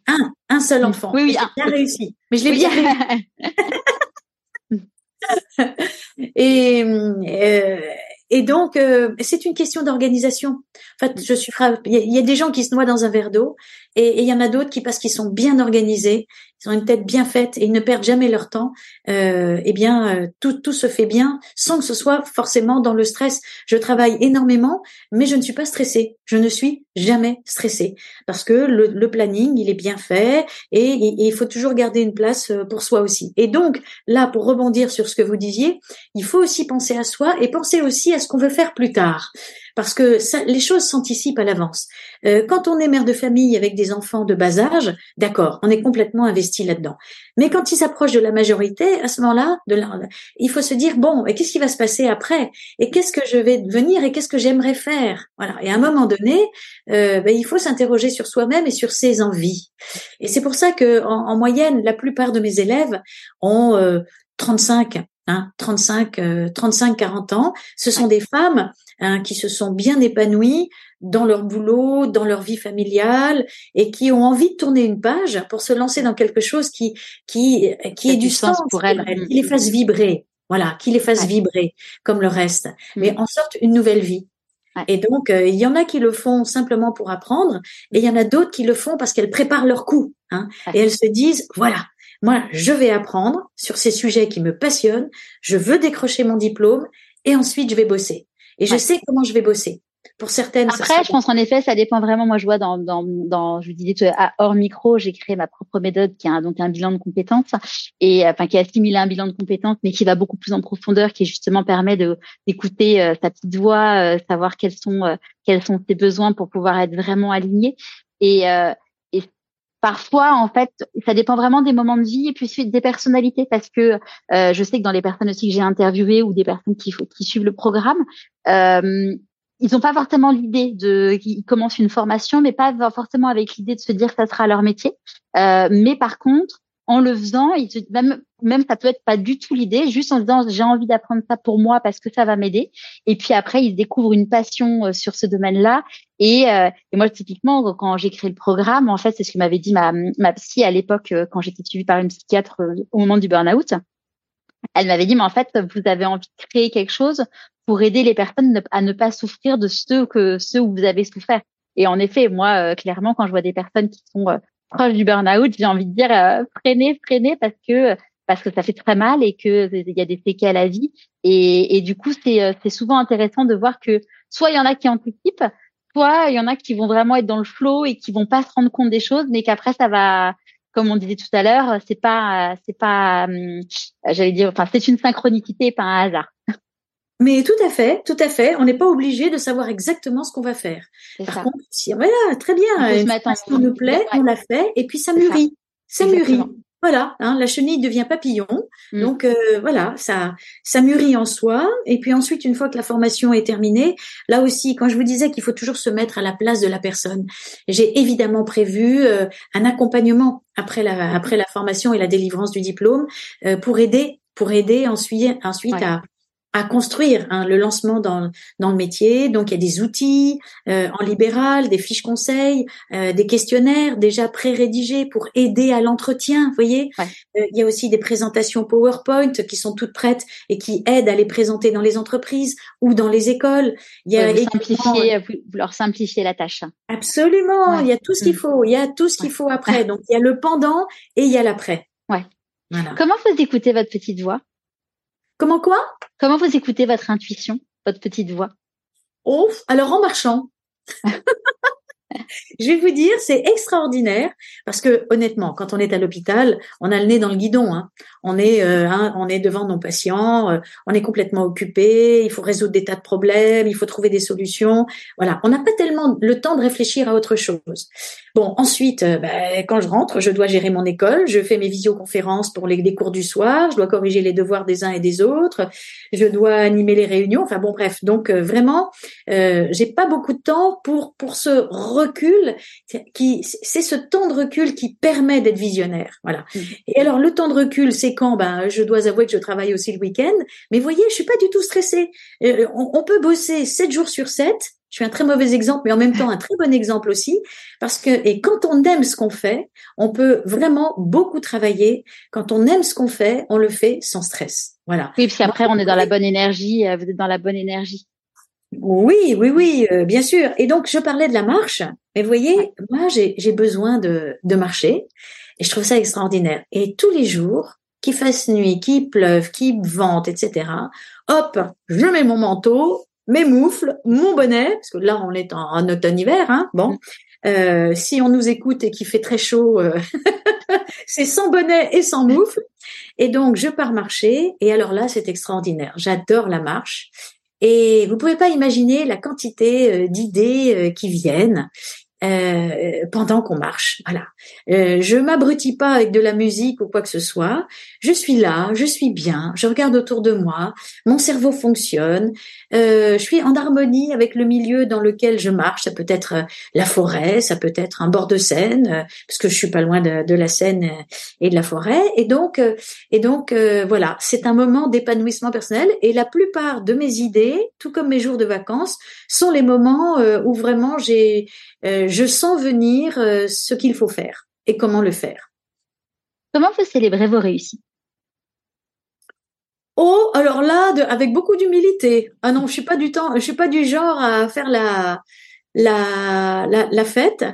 Un, un seul enfant. Oui, oui, bien réussi. Mais je l'ai bien réussi. et, euh, et donc, euh, c'est une question d'organisation. En fait, je suis il y, a des gens qui se noient dans un verre d'eau, et il y en a d'autres qui, parce qu'ils sont bien organisés, ils ont une tête bien faite et ils ne perdent jamais leur temps, euh, eh bien, euh, tout, tout se fait bien sans que ce soit forcément dans le stress. Je travaille énormément, mais je ne suis pas stressée. Je ne suis jamais stressée parce que le, le planning, il est bien fait et, il faut toujours garder une place euh, pour soi aussi. Et donc, là, pour rebondir sur ce que vous disiez, il faut aussi penser à soi et penser aussi à ce qu'on veut faire plus tard parce que les choses s'anticipent à l'avance. Euh, quand on est mère de famille avec des enfants de bas âge, d'accord, on est complètement investi là-dedans. Mais quand ils s'approchent de la majorité, à ce moment-là, il faut se dire bon, et qu'est-ce qui va se passer après? Et qu'est-ce que je vais devenir Et qu'est-ce que j'aimerais faire? Voilà. Et à un moment donné, euh, ben, il faut s'interroger sur soi-même et sur ses envies. Et c'est pour ça que en, en, moyenne, la plupart de mes élèves ont euh, 35 hein, 35, 35, 40 ans. Ce sont des femmes hein, qui se sont bien épanouies dans leur boulot, dans leur vie familiale, et qui ont envie de tourner une page pour se lancer dans quelque chose qui qui qui ait du sens, pour elles, qui les fasse vibrer. Voilà, qui les fasse vibrer comme le reste, mais mm. en sorte une nouvelle vie. Et donc, euh, il y en a qui le font simplement pour apprendre, et il y en a d'autres qui le font parce qu'elles préparent leur coup. Hein, et elles se disent, voilà, moi, je vais apprendre sur ces sujets qui me passionnent, je veux décrocher mon diplôme et ensuite je vais bosser. Et je sais comment je vais bosser. Pour certaines. Après, je pense en effet, ça dépend vraiment. Moi, je vois dans, dans, dans je vous disais à hors micro, j'ai créé ma propre méthode qui a donc un bilan de compétences et enfin qui assimile un bilan de compétences, mais qui va beaucoup plus en profondeur, qui justement permet de d'écouter euh, sa petite voix, euh, savoir quels sont euh, quels sont ses besoins pour pouvoir être vraiment aligné. Et, Parfois, en fait, ça dépend vraiment des moments de vie et puis des personnalités parce que euh, je sais que dans les personnes aussi que j'ai interviewées ou des personnes qui, suivent le programme, euh, ils n'ont pas forcément l'idée de, ils commencent une formation, mais pas forcément avec l'idée de se dire que ça sera leur métier. Euh, mais par contre, en le faisant, même, ça peut être pas du tout l'idée, juste en disant j'ai envie d'apprendre ça pour moi parce que ça va m'aider. Et puis après, ils découvrent une passion euh, sur ce domaine-là. Et, euh, et, moi, typiquement, quand j'ai créé le programme, en fait, c'est ce que m'avait dit ma, ma psy à l'époque euh, quand j'étais suivie par une psychiatre au moment du burn-out. Elle m'avait dit, mais en fait, vous avez envie de créer quelque chose pour aider les personnes à ne pas souffrir de ceux que ceux où vous avez souffert. Et en effet, moi, clairement, quand je vois des personnes qui sont proche du burn-out, j'ai envie de dire euh, freinez, freinez parce que parce que ça fait très mal et que il y a des séquelles à la vie. Et, et du coup, c'est euh, c'est souvent intéressant de voir que soit il y en a qui anticipent, soit il y en a qui vont vraiment être dans le flow et qui vont pas se rendre compte des choses, mais qu'après ça va, comme on disait tout à l'heure, c'est pas c'est pas, hum, j'allais dire, enfin c'est une synchronicité, pas un hasard. Mais tout à fait, tout à fait. On n'est pas obligé de savoir exactement ce qu'on va faire. Par contre, si, voilà, très bien. Ce qui nous plaît, on l'a fait, et puis ça mûrit. Ça mûrit. Voilà, hein, la chenille devient papillon. Mm. Donc euh, voilà, ça, ça mûrit en soi. Et puis ensuite, une fois que la formation est terminée, là aussi, quand je vous disais qu'il faut toujours se mettre à la place de la personne, j'ai évidemment prévu euh, un accompagnement après la, après la formation et la délivrance du diplôme euh, pour aider, pour aider ensuite, ensuite à à construire hein, le lancement dans, dans le métier. Donc il y a des outils euh, en libéral, des fiches conseils, euh, des questionnaires déjà pré-rédigés pour aider à l'entretien. Vous voyez, euh, il y a aussi des présentations PowerPoint qui sont toutes prêtes et qui aident à les présenter dans les entreprises ou dans les écoles. Il y a vous, simplifier, vous leur simplifier la tâche. Absolument, il y a tout ce qu'il mm. faut. Il y a tout ce qu'il faut après. Donc il y a le pendant et il y a l'après. Ouais. Voilà. Comment vous écoutez votre petite voix? Comment quoi? Comment vous écoutez votre intuition, votre petite voix? Oh, alors en marchant. Je vais vous dire, c'est extraordinaire parce que honnêtement, quand on est à l'hôpital, on a le nez dans le guidon. Hein. On est, hein, on est devant nos patients, euh, on est complètement occupé. Il faut résoudre des tas de problèmes, il faut trouver des solutions. Voilà, on n'a pas tellement le temps de réfléchir à autre chose. Bon, ensuite, euh, ben, quand je rentre, je dois gérer mon école, je fais mes visioconférences pour les, cours du soir, je dois corriger les devoirs des uns et des autres, je dois animer les réunions. Enfin bon, bref. Donc vraiment, euh, j'ai pas beaucoup de temps pour pour ce recul qui c'est ce temps de recul qui permet d'être visionnaire. Voilà. Mmh. Et alors le temps de recul, c'est quand? Ben je dois avouer que je travaille aussi le week-end, mais voyez, je suis pas du tout stressée. Euh, on, peut bosser 7 jours sur 7. Je suis un très mauvais exemple, mais en même temps un très bon exemple aussi, parce que et quand on aime ce qu'on fait, on peut vraiment beaucoup travailler. Quand on aime ce qu'on fait, on le fait sans stress. Voilà. Oui, puis après on est dans la bonne énergie. Euh, vous êtes dans la bonne énergie. Oui, oui, oui, euh, bien sûr. Et donc, je parlais de la marche. Mais vous voyez, moi, j'ai besoin de, de marcher. Et je trouve ça extraordinaire. Et tous les jours, qu'il fasse nuit, qu'il pleuve, qu'il vente, etc., hop, je mets mon manteau, mes moufles, mon bonnet, parce que là, on est en, automne-hiver, hein, bon. Euh, si on nous écoute et qu'il fait très chaud, euh, c'est sans bonnet et sans moufle. Et donc, je pars marcher. Et alors là, c'est extraordinaire. J'adore la marche. Et vous pouvez pas imaginer la quantité euh, d'idées euh, qui viennent. Euh, pendant qu'on marche. Voilà. Euh, je m'abrutis pas avec de la musique ou quoi que ce soit. Je suis là, je suis bien, je regarde autour de moi, mon cerveau fonctionne, euh, je suis en harmonie avec le milieu dans lequel je marche. Ça peut être euh, la forêt, ça peut être un bord de Seine, euh, parce que je suis pas loin de, de, la Seine et de la forêt. Et donc, et donc voilà, c'est un moment d'épanouissement personnel. Et la plupart de mes idées, tout comme mes jours de vacances, sont les moments où vraiment j'ai je sens venir euh, ce qu'il faut faire et comment le faire. Comment vous célébrez vos réussites? Oh, alors là, avec beaucoup d'humilité. Ah non, je suis pas du temps, je suis pas du genre à faire la la la, fête.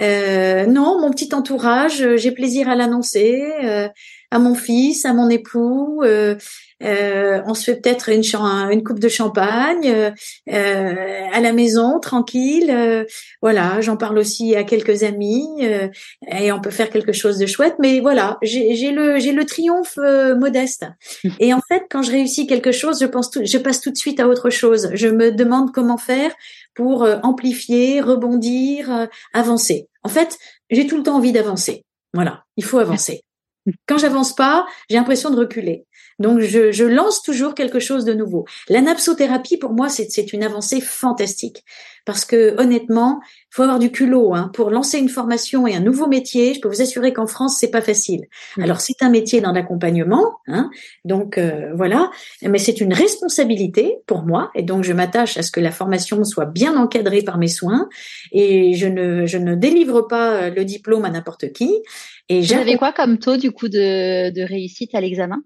Euh, non, mon petit entourage, j'ai plaisir à l'annoncer euh, à mon fils, à mon époux. Euh, on se fait peut-être une, une coupe de champagne euh, euh, à la maison, tranquille. voilà, j'en parle aussi à quelques amis et on peut faire quelque chose de chouette. Mais voilà, j'ai le j'ai le triomphe modeste. Et en fait, quand je réussis quelque chose, je pense tout, je passe tout de suite à autre chose. Je me demande comment faire pour amplifier, rebondir, avancer. En fait, j'ai tout le temps envie d'avancer. Voilà, il faut avancer. Quand j'avance pas, j'ai l'impression de reculer. Donc, je, je, lance toujours quelque chose de nouveau. La napsothérapie, pour moi, c'est une avancée fantastique. Parce que, honnêtement, il faut avoir du culot. Hein. Pour lancer une formation et un nouveau métier, je peux vous assurer qu'en France, c'est pas facile. Mmh. Alors, c'est un métier dans l'accompagnement. Hein, donc, euh, voilà. Mais c'est une responsabilité pour moi. Et donc, je m'attache à ce que la formation soit bien encadrée par mes soins. Et je ne, je ne délivre pas euh, le diplôme à n'importe qui. Et vous avez quoi comme taux, du coup, de, de réussite à l'examen?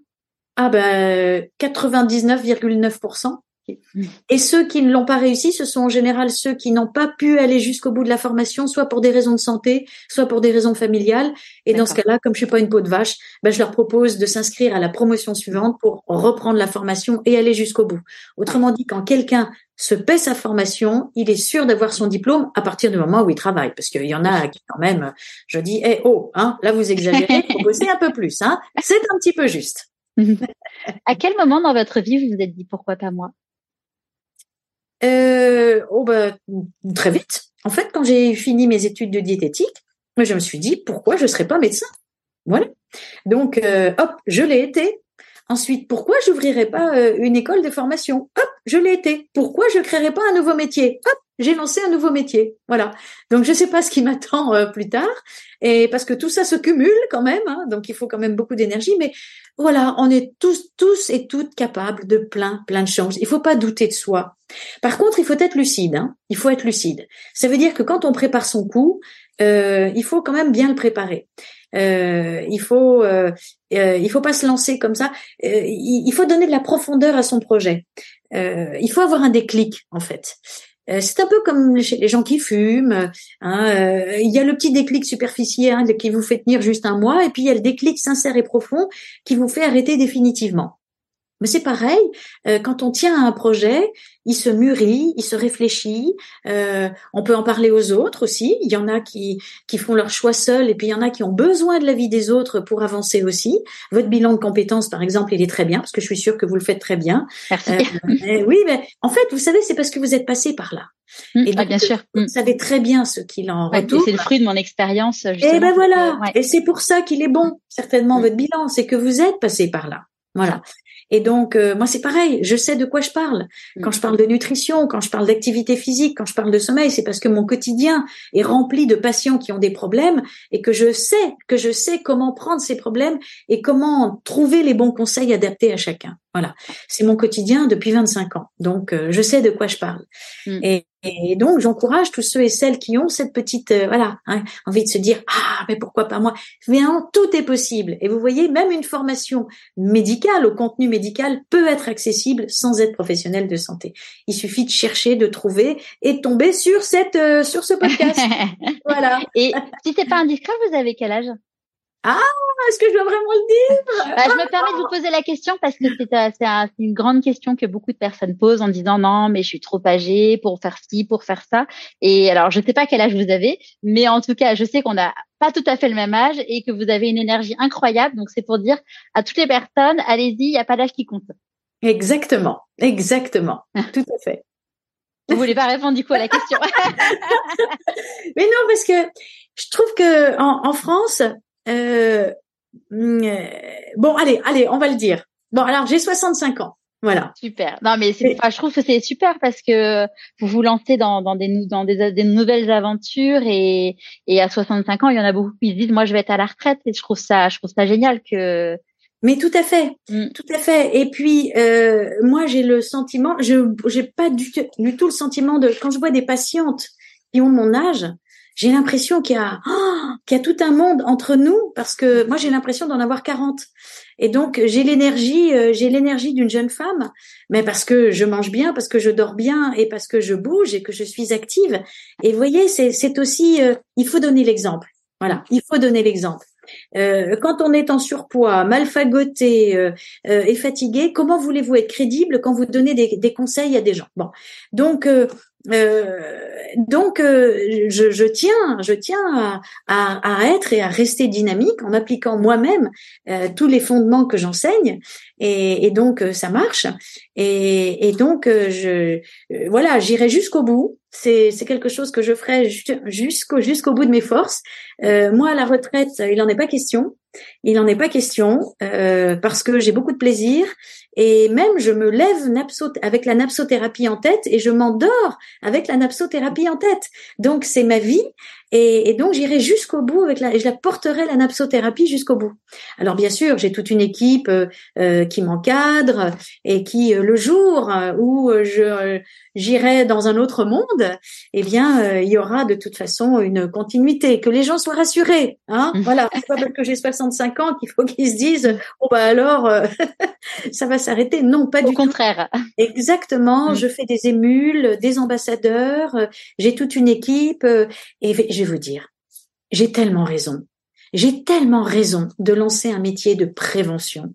Ah ben 99,9%. Et ceux qui ne l'ont pas réussi, ce sont en général ceux qui n'ont pas pu aller jusqu'au bout de la formation, soit pour des raisons de santé, soit pour des raisons familiales. Et dans ce cas-là, comme je suis pas une peau de vache, ben je leur propose de s'inscrire à la promotion suivante pour reprendre la formation et aller jusqu'au bout. Autrement dit, quand quelqu'un se paie sa formation, il est sûr d'avoir son diplôme à partir du moment où il travaille. Parce qu'il y en a qui quand même, je dis, eh oh, hein, là vous exagérez, bosser un peu plus, hein. C'est un petit peu juste. à quel moment dans votre vie vous vous êtes dit pourquoi pas moi? Euh, oh bah, très vite. En fait, quand j'ai fini mes études de diététique, je me suis dit pourquoi je serais pas médecin? Voilà. Donc euh, hop, je l'ai été. Ensuite, pourquoi j'ouvrirais pas euh, une école de formation? Hop, je l'ai été. Pourquoi je créerais pas un nouveau métier? Hop, j'ai lancé un nouveau métier. Voilà. Donc je ne sais pas ce qui m'attend euh, plus tard, et parce que tout ça se cumule quand même, hein, donc il faut quand même beaucoup d'énergie. Mais voilà, on est tous, tous et toutes capables de plein, plein de choses. Il faut pas douter de soi. Par contre, il faut être lucide. Hein. Il faut être lucide. Ça veut dire que quand on prépare son coup, euh, il faut quand même bien le préparer. Euh, il faut, euh, euh il faut pas se lancer comme ça. Euh, il, faut donner de la profondeur à son projet. il faut avoir un déclic en fait. C'est un peu comme les gens qui fument. Hein, il y a le petit déclic superficiel qui vous fait tenir juste un mois, et puis il y a le déclic sincère et profond qui vous fait arrêter définitivement. Mais c'est pareil, euh, quand on tient à un projet, il se mûrit, il se réfléchit. Euh, on peut en parler aux autres aussi. Il y en a qui qui font leur choix seuls, et puis il y en a qui ont besoin de l'avis des autres pour avancer aussi. Votre bilan de compétences, par exemple, il est très bien parce que je suis sûre que vous le faites très bien. Merci. Euh, oui, mais en fait, vous savez, c'est parce que vous êtes passé par là. Mmh, et ah, bien sûr. Vous mmh. savez très bien ce qu'il en retourne. C'est le fruit de mon expérience. Et ben voilà. Et c'est pour ça qu'il est bon, certainement, mmh. votre bilan. C'est que vous êtes passé par là. Voilà. Et donc, euh, moi, c'est pareil, je sais de quoi je parle. Quand je parle de nutrition, quand je parle d'activité physique, quand je parle de sommeil, c'est parce que mon quotidien est rempli de patients qui ont des problèmes et que je sais, que je sais comment prendre ces problèmes et comment trouver les bons conseils adaptés à chacun. Voilà, c'est mon quotidien depuis 25 ans, donc euh, je sais de quoi je parle. Mm. Et, donc j'encourage tous ceux et celles qui ont cette petite euh, voilà hein, envie de se dire ah mais pourquoi pas moi? Mais tout est possible. Et vous voyez, même une formation médicale au contenu médical peut être accessible sans être professionnel de santé. Il suffit de chercher, de trouver et de tomber sur cette euh, sur ce podcast. voilà. Et si c'est pas indiscret, vous avez quel âge? Ah, est-ce que je dois vraiment le dire? Bah, Je me permets de vous poser la question parce que euh, c'est une grande question que beaucoup de personnes posent en disant non, mais je suis trop âgée pour faire ci, pour faire ça. Et alors, je ne sais pas quel âge vous avez, mais en tout cas, je sais qu'on n'a pas tout à fait le même âge et que vous avez une énergie incroyable. Donc, c'est pour dire à toutes les personnes, allez-y, il n'y a pas d'âge qui compte. Exactement, exactement, tout à fait. Vous voulez pas répondre du coup à la question? Mais non, parce que je trouve que en, en France, euh, euh, bon, allez, allez, on va le dire. Bon, alors j'ai 65 ans. Voilà. Super. Non, mais c'est, je trouve que c'est super parce que vous vous lancez dans, dans, des, dans des, des, nouvelles aventures et, et à 65 ans, il y en a beaucoup qui se disent, moi, je vais être à la retraite et je trouve ça, je trouve ça génial que. Mais tout à fait, mm. tout à fait. Et puis euh, moi, j'ai le sentiment, je j'ai pas du, du tout le sentiment de quand je vois des patientes qui ont mon âge, j'ai l'impression qu'il y a oh, qu'il y a tout un monde entre nous parce que moi j'ai l'impression d'en avoir 40 et donc j'ai l'énergie euh, j'ai l'énergie d'une jeune femme mais parce que je mange bien parce que je dors bien et parce que je bouge et que je suis active. Et vous voyez c'est c'est aussi euh, il faut donner l'exemple. Voilà il faut donner l'exemple. Euh, quand on est en surpoids, mal fagoté euh, et fatigué, comment voulez-vous être crédible quand vous donnez des, des conseils à des gens? Bon, donc euh, donc, euh, je, je, tiens, je tiens à, à, être et à rester dynamique en appliquant moi-même euh, tous les fondements que j'enseigne, et, et, donc ça marche. Et, et donc, je, voilà, j'irai jusqu'au bout. C'est, quelque chose que je ferai jusqu'au jusqu'au bout de mes forces. moi, à la retraite, il n'en est pas question. Il n'en est pas question parce que j'ai beaucoup de plaisir et même, je me lève avec la napsothérapie en tête et je m'endors avec la napsothérapie en tête. Donc, c'est ma vie et, donc, j'irai jusqu'au bout avec la, et je la porterai la napsothérapie jusqu'au bout. Alors, bien sûr, j'ai toute une équipe euh, euh, qui m'encadre et qui, euh, le jour où je j'irai dans un autre monde, eh bien, il y aura de toute façon une continuité. Que les gens soient rassurés. Hein mmh. voilà, c'est pas parce que j'ai 65 ans qu'il faut qu'ils se disent, oh bah alors, ça va s'arrêter. Non, pas du tout. Au contraire. Exactement. Mmh. Je fais des émules, des ambassadeurs. J'ai toute une équipe et je vous dire, j'ai tellement raison. J'ai tellement raison de lancer un métier de prévention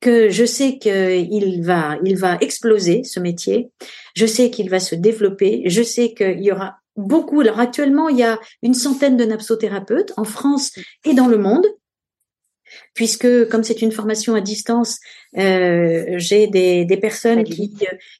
que je sais qu'il va, il va exploser ce métier. Je sais qu'il va se développer. Je sais qu'il y aura beaucoup. Alors actuellement, il y a une centaine de napsothérapeutes en France et dans le monde. Puisque comme c'est une formation à distance, euh, j'ai des, des personnes qui,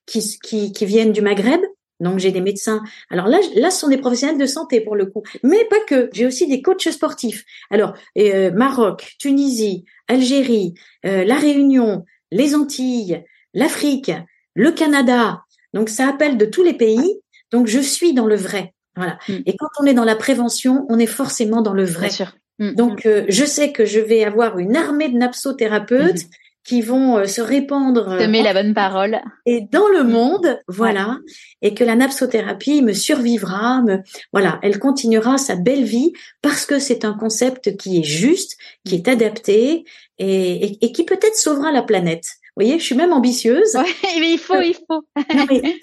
qui, qui, qui viennent du Maghreb, donc j'ai des médecins. Alors là, là, ce sont des professionnels de santé pour le coup, mais pas que. J'ai aussi des coachs sportifs. Alors euh, Maroc, Tunisie, Algérie, euh, la Réunion, les Antilles, l'Afrique, le Canada. Donc ça appelle de tous les pays. Donc je suis dans le vrai. Voilà. Mm. Et quand on est dans la prévention, on est forcément dans le vrai. Bien sûr. Mm. Donc euh, je sais que je vais avoir une armée de napsothérapeutes mm-hmm. qui vont euh, se répandre semer la bonne parole et dans le monde, voilà, et que la napsothérapie me survivra, me voilà, elle continuera sa belle vie parce que c'est un concept qui est juste, qui est adapté et, et qui peut-être sauvera la planète. Vous voyez, je suis même ambitieuse. mais il faut, il faut.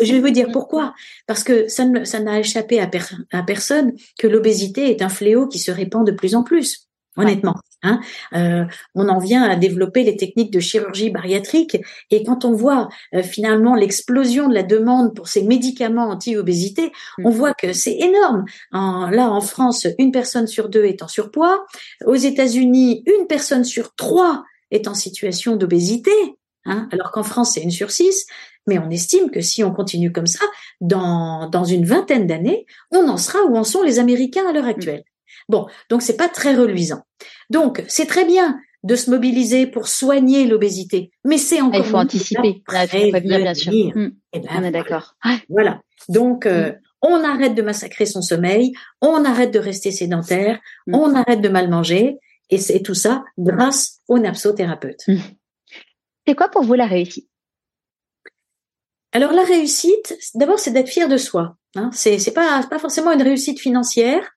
je vais vous dire pourquoi? Parce que ça n'a échappé à, à, personne que l'obésité est un fléau qui se répand de plus en plus. Honnêtement, hein. Euh, on en vient à développer les techniques de chirurgie bariatrique et quand on voit euh, finalement l'explosion de la demande pour ces médicaments anti-obésité, on mm. voit que c'est énorme. En, là, en France, une personne sur deux est en surpoids. Aux États-Unis, une personne sur trois est en situation d'obésité. Hein, alors qu'en France, c'est une sur six. Mais on estime que si on continue comme ça, dans, dans une vingtaine d'années, on en sera où en sont les Américains à l'heure actuelle. Bon, donc c'est pas très reluisant. Donc c'est très bien de se mobiliser pour soigner l'obésité, mais c'est encore. Il faut anticiper, bien sûr. Hmm. Eh ben, on est d'accord. Voilà. Donc euh, hmm. on arrête de massacrer son sommeil, on arrête de rester sédentaire, on arrête de mal manger, et c'est tout ça grâce au napsothérapeute. C'est quoi pour vous la réussite? Alors la réussite, d'abord, c'est d'être fier de soi. Hein. C'est pas forcément une réussite financière.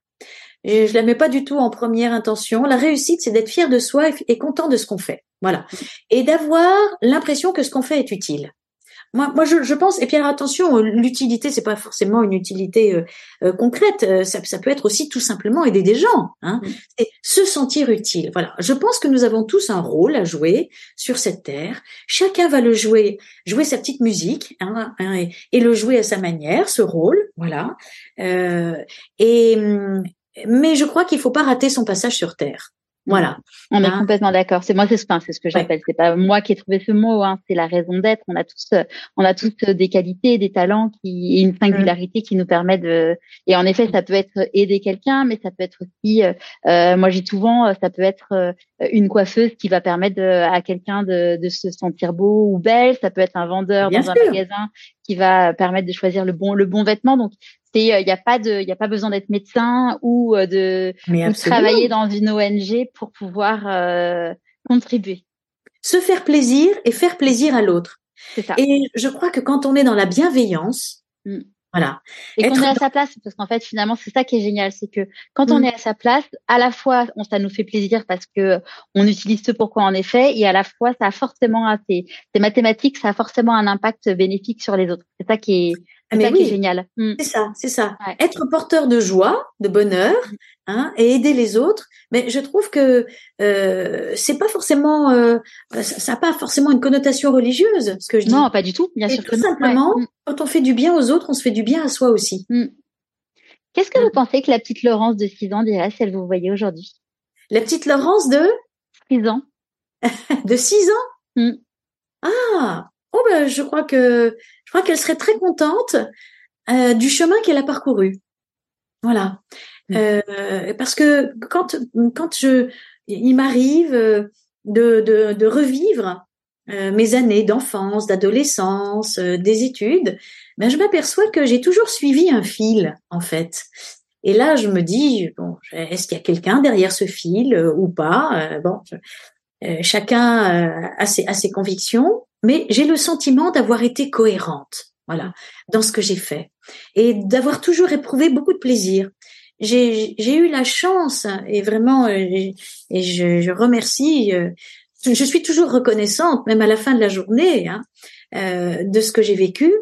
Et je la mets pas du tout en première intention. La réussite, c'est d'être fier de soi et content de ce qu'on fait. Voilà. Et d'avoir l'impression que ce qu'on fait est utile. Moi, moi je, je, pense, et puis alors attention, l'utilité, c'est pas forcément une utilité euh, euh, concrète, euh, ça, ça, peut être aussi tout simplement aider des gens, hein, mm. c'est se sentir utile. Voilà, je pense que nous avons tous un rôle à jouer sur cette terre. Chacun va le jouer, jouer sa petite musique, hein, hein, et, et, le jouer à sa manière, ce rôle, voilà. et mais je crois qu'il faut pas rater son passage sur terre. Voilà. On est hein? complètement d'accord. C'est moi, c'est ce, c'est ce que j'appelle. C'est pas moi qui ai trouvé ce mot. Hein. C'est la raison d'être. On a tous, on a tous des qualités, des talents qui, et une singularité qui nous permet de. Et en effet, ça peut être aider quelqu'un, mais ça peut être aussi. Euh, euh moi, j'ai souvent, ça peut être euh, une coiffeuse qui va permettre à quelqu'un de, de, se sentir beau ou belle. Ça peut être un vendeur dans un magasin qui va permettre de choisir le bon, le bon vêtement. Donc, il n'y a pas de, il a pas besoin d'être médecin ou euh, de, travailler dans une ONG pour pouvoir euh, contribuer. Se faire plaisir et faire plaisir à l'autre. Ça. Et je crois que quand on est dans la bienveillance, mm. voilà. Et qu'on est à sa place, parce qu'en fait, finalement, c'est ça qui est génial, c'est que quand on mm. est à sa place, à la fois, on, ça nous fait plaisir parce que on utilise ce pourquoi en effet, et à la fois, ça a forcément, c'est, c'est mathématique, ça a forcément un impact bénéfique sur les autres. C'est ça qui est, ah, mais oui, génial. Mm. C'est ça, c'est ça. Être porteur de joie, de bonheur, mm. hein, et aider les autres. Mais je trouve que euh, c'est pas forcément, euh, ça n'a pas forcément une connotation religieuse, ce que je dis. Non, pas du tout. Bien sûr tout simplement, mm. quand on fait du bien aux autres, on se fait du bien à soi aussi. Qu'est-ce que vous pensez que la petite Laurence de 6 ans dirait si elle vous voyait aujourd'hui? La petite Laurence de? 6 ans. de 6 ans? Ah, oh ben je crois que je crois qu'elle serait très contente euh, du chemin qu'elle a parcouru. Voilà. Mmh. Euh, parce que quand quand je il m'arrive euh, de, de, de revivre euh, mes années d'enfance, d'adolescence, euh, des études, ben je m'aperçois que j'ai toujours suivi un fil en fait. Et là, je me dis bon, est-ce qu'il y a quelqu'un derrière ce fil ou pas Bon, chacun a ses, ses convictions mais j'ai le sentiment d'avoir été cohérente, voilà, dans ce que j'ai fait et d'avoir toujours éprouvé beaucoup de plaisir. J'ai eu la chance et vraiment, euh, et je, je remercie, euh, je suis toujours reconnaissante, même à la fin de la journée, hein, euh, de ce que j'ai vécu,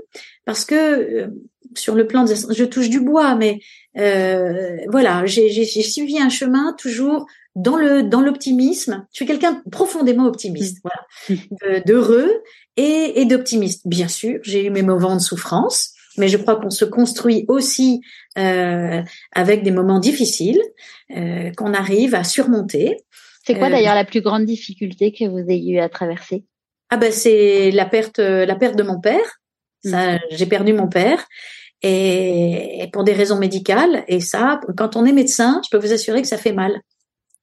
parce que euh, sur le plan de, je touche du bois, mais euh, voilà, j'ai suivi un chemin toujours dans le dans l'optimisme. Je suis quelqu'un profondément optimiste, mmh. voilà, d'heureux et, et d'optimiste. Bien sûr, j'ai eu mes moments de souffrance, mais je crois qu'on se construit aussi euh, avec des moments difficiles euh, qu'on arrive à surmonter. C'est quoi euh, d'ailleurs la plus grande difficulté que vous ayez eu à traverser? Ah ben c'est la perte la perte de mon père. Ça, mmh. j'ai perdu mon père et, pour des raisons médicales. Et ça, quand on est médecin, je peux vous assurer que ça fait mal.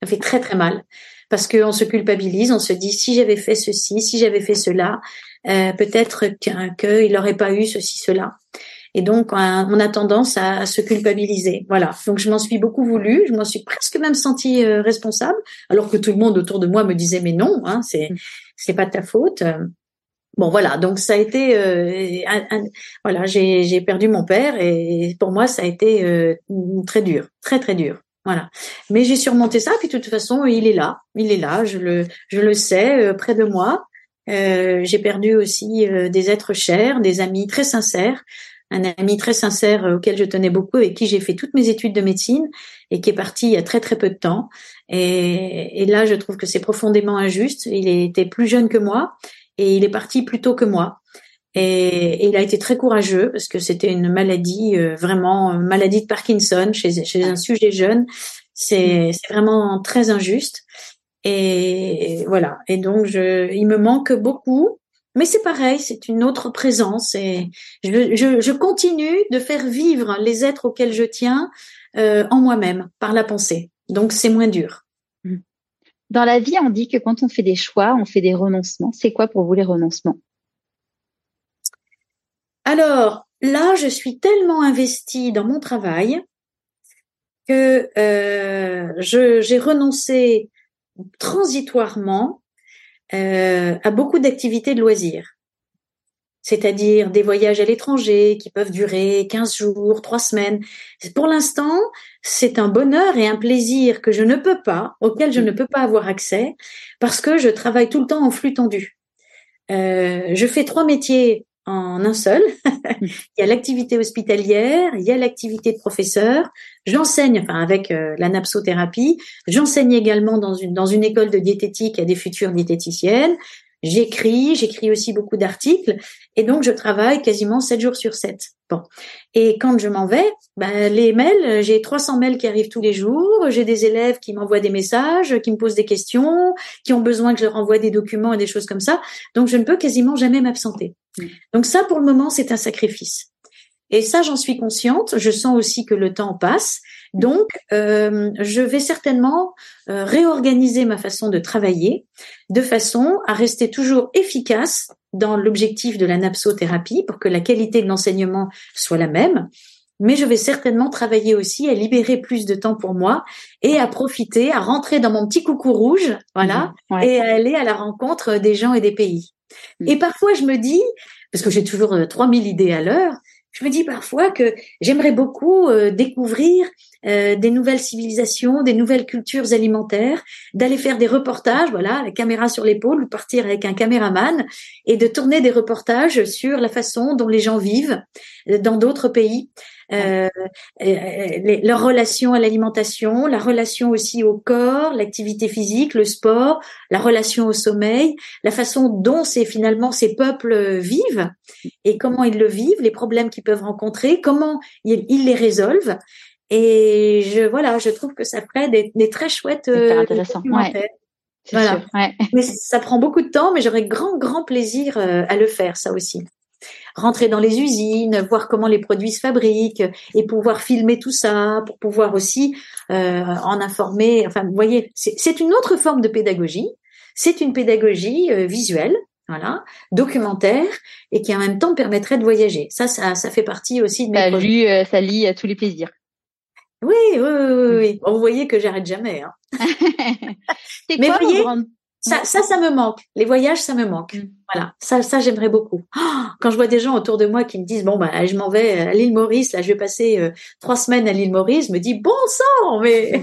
Ça fait très très mal parce qu'on se culpabilise, on se dit si j'avais fait ceci, si j'avais fait cela, euh, peut-être qu'il n'aurait pas eu ceci, cela. Et donc, on a tendance à, se culpabiliser. Voilà. Donc, je m'en suis beaucoup voulu. Je m'en suis presque même sentie euh, responsable, alors que tout le monde autour de moi me disait mais non, hein, c'est mm. c'est pas ta faute. Bon, voilà. Donc, ça a été euh, voilà, j'ai perdu mon père et pour moi, ça a été euh, très dur, très très dur. Voilà. Mais j'ai surmonté ça. Puis de toute façon, il est là, il est là. Je le je le sais près de moi. j'ai perdu aussi des êtres chers, des amis très sincères un ami très sincère euh, auquel je tenais beaucoup, avec qui j'ai fait toutes mes études de médecine et qui est parti il y a très très peu de temps. Et, là, je trouve que c'est profondément injuste. Il était plus jeune que moi et il est parti plus tôt que moi. Et, il a été très courageux parce que c'était une maladie, euh, vraiment une maladie de Parkinson chez, un sujet jeune. C'est vraiment très injuste. Et voilà. Et donc, il me manque beaucoup. Mais c'est pareil, c'est une autre présence et je, continue de faire vivre les êtres auxquels je tiens euh, en moi-même par la pensée. Donc c'est moins dur. Dans la vie, on dit que quand on fait des choix, on fait des renoncements. C'est quoi pour vous les renoncements? Alors là, je suis tellement investie dans mon travail que euh, j'ai renoncé transitoirement euh, à beaucoup d'activités de loisirs, c'est-à-dire des voyages à l'étranger qui peuvent durer 15 jours, 3 semaines. Pour l'instant, c'est un bonheur et un plaisir que je ne peux pas, auquel je ne peux pas avoir accès, parce que je travaille tout le temps en flux tendu. Euh, je fais trois métiers en un seul. il y a l'activité hospitalière, il y a l'activité de professeur. J'enseigne, enfin avec euh, la napsothérapie. J'enseigne également dans une dans une école de diététique à des futures diététiciennes. J'écris, j'écris aussi beaucoup d'articles, et donc je travaille quasiment 7 jours sur 7. Bon. Et quand je m'en vais, ben, les mails, j'ai 300 mails qui arrivent tous les jours, j'ai des élèves qui m'envoient des messages, qui me posent des questions, qui ont besoin que je leur envoie des documents et des choses comme ça, donc je ne peux quasiment jamais m'absenter. Mmh. Donc ça, pour le moment, c'est un sacrifice. Et ça, j'en suis consciente. Je sens aussi que le temps passe. Donc, euh, je vais certainement euh, réorganiser ma façon de travailler de façon à rester toujours efficace dans l'objectif de la napsothérapie pour que la qualité de l'enseignement soit la même. Mais je vais certainement travailler aussi à libérer plus de temps pour moi et à profiter, à rentrer dans mon petit coucou rouge, voilà, mmh, et à aller à la rencontre des gens et des pays. Mmh. Et parfois, je me dis, parce que j'ai toujours 3000 euh, idées à l'heure, je me dis parfois que j'aimerais beaucoup euh, découvrir euh, des nouvelles civilisations, des nouvelles cultures alimentaires, d'aller faire des reportages, voilà, la caméra sur l'épaule, ou partir avec un caméraman et de tourner des reportages sur la façon dont les gens vivent dans d'autres pays euh, euh leur relation à l'alimentation, la relation aussi au corps, l'activité physique, le sport, la relation au sommeil, la façon dont c'est finalement ces peuples vivent et comment ils le vivent, les problèmes qu'ils peuvent rencontrer, comment ils, les résolvent. Et je voilà, je trouve que ça ferait des, des très chouettes euh, intéressant. Voilà. Mais ça prend beaucoup de temps, mais j'aurais grand grand plaisir euh, à le faire, ça aussi rentrer dans les usines, voir comment les produits se fabriquent et pouvoir filmer tout ça pour pouvoir aussi euh, en informer. Enfin, vous voyez, c'est une autre forme de pédagogie. C'est une pédagogie euh, visuelle, voilà, documentaire et qui en même temps permettrait de voyager. Ça, ça, ça fait partie aussi de mes euh, ça lie à tous les plaisirs. Oui, oui, oui, oui. Bon, vous voyez que j'arrête jamais. Hein. Mais quoi, voyez, ça, ça, ça me manque. Les voyages, ça me manque. Mm. Voilà, ça, ça j'aimerais beaucoup. Oh, quand je vois des gens autour de moi qui me disent bon bah je m'en vais à l'île Maurice, là je vais passer euh, trois semaines à l'île Maurice, je me dis bon sang, mais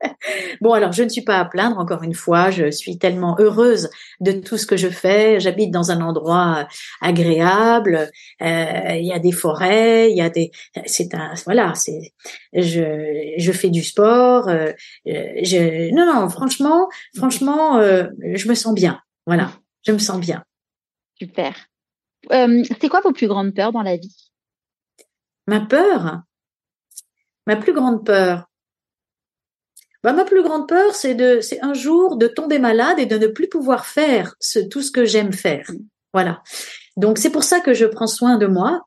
bon alors je ne suis pas à plaindre encore une fois, je suis tellement heureuse de tout ce que je fais. J'habite dans un endroit agréable, euh, il y a des forêts, il y a des, c'est un voilà, c'est je je fais du sport, euh, je non non franchement franchement je me sens bien, voilà, je me sens bien. Super. Euh, c'est quoi vos plus grandes peurs dans la vie? Ma peur? Ma plus grande peur? Bah, ma plus grande peur, c'est de, c'est un jour de tomber malade et de ne plus pouvoir faire ce, tout ce que j'aime faire. Voilà. Donc c'est pour ça que je prends soin de moi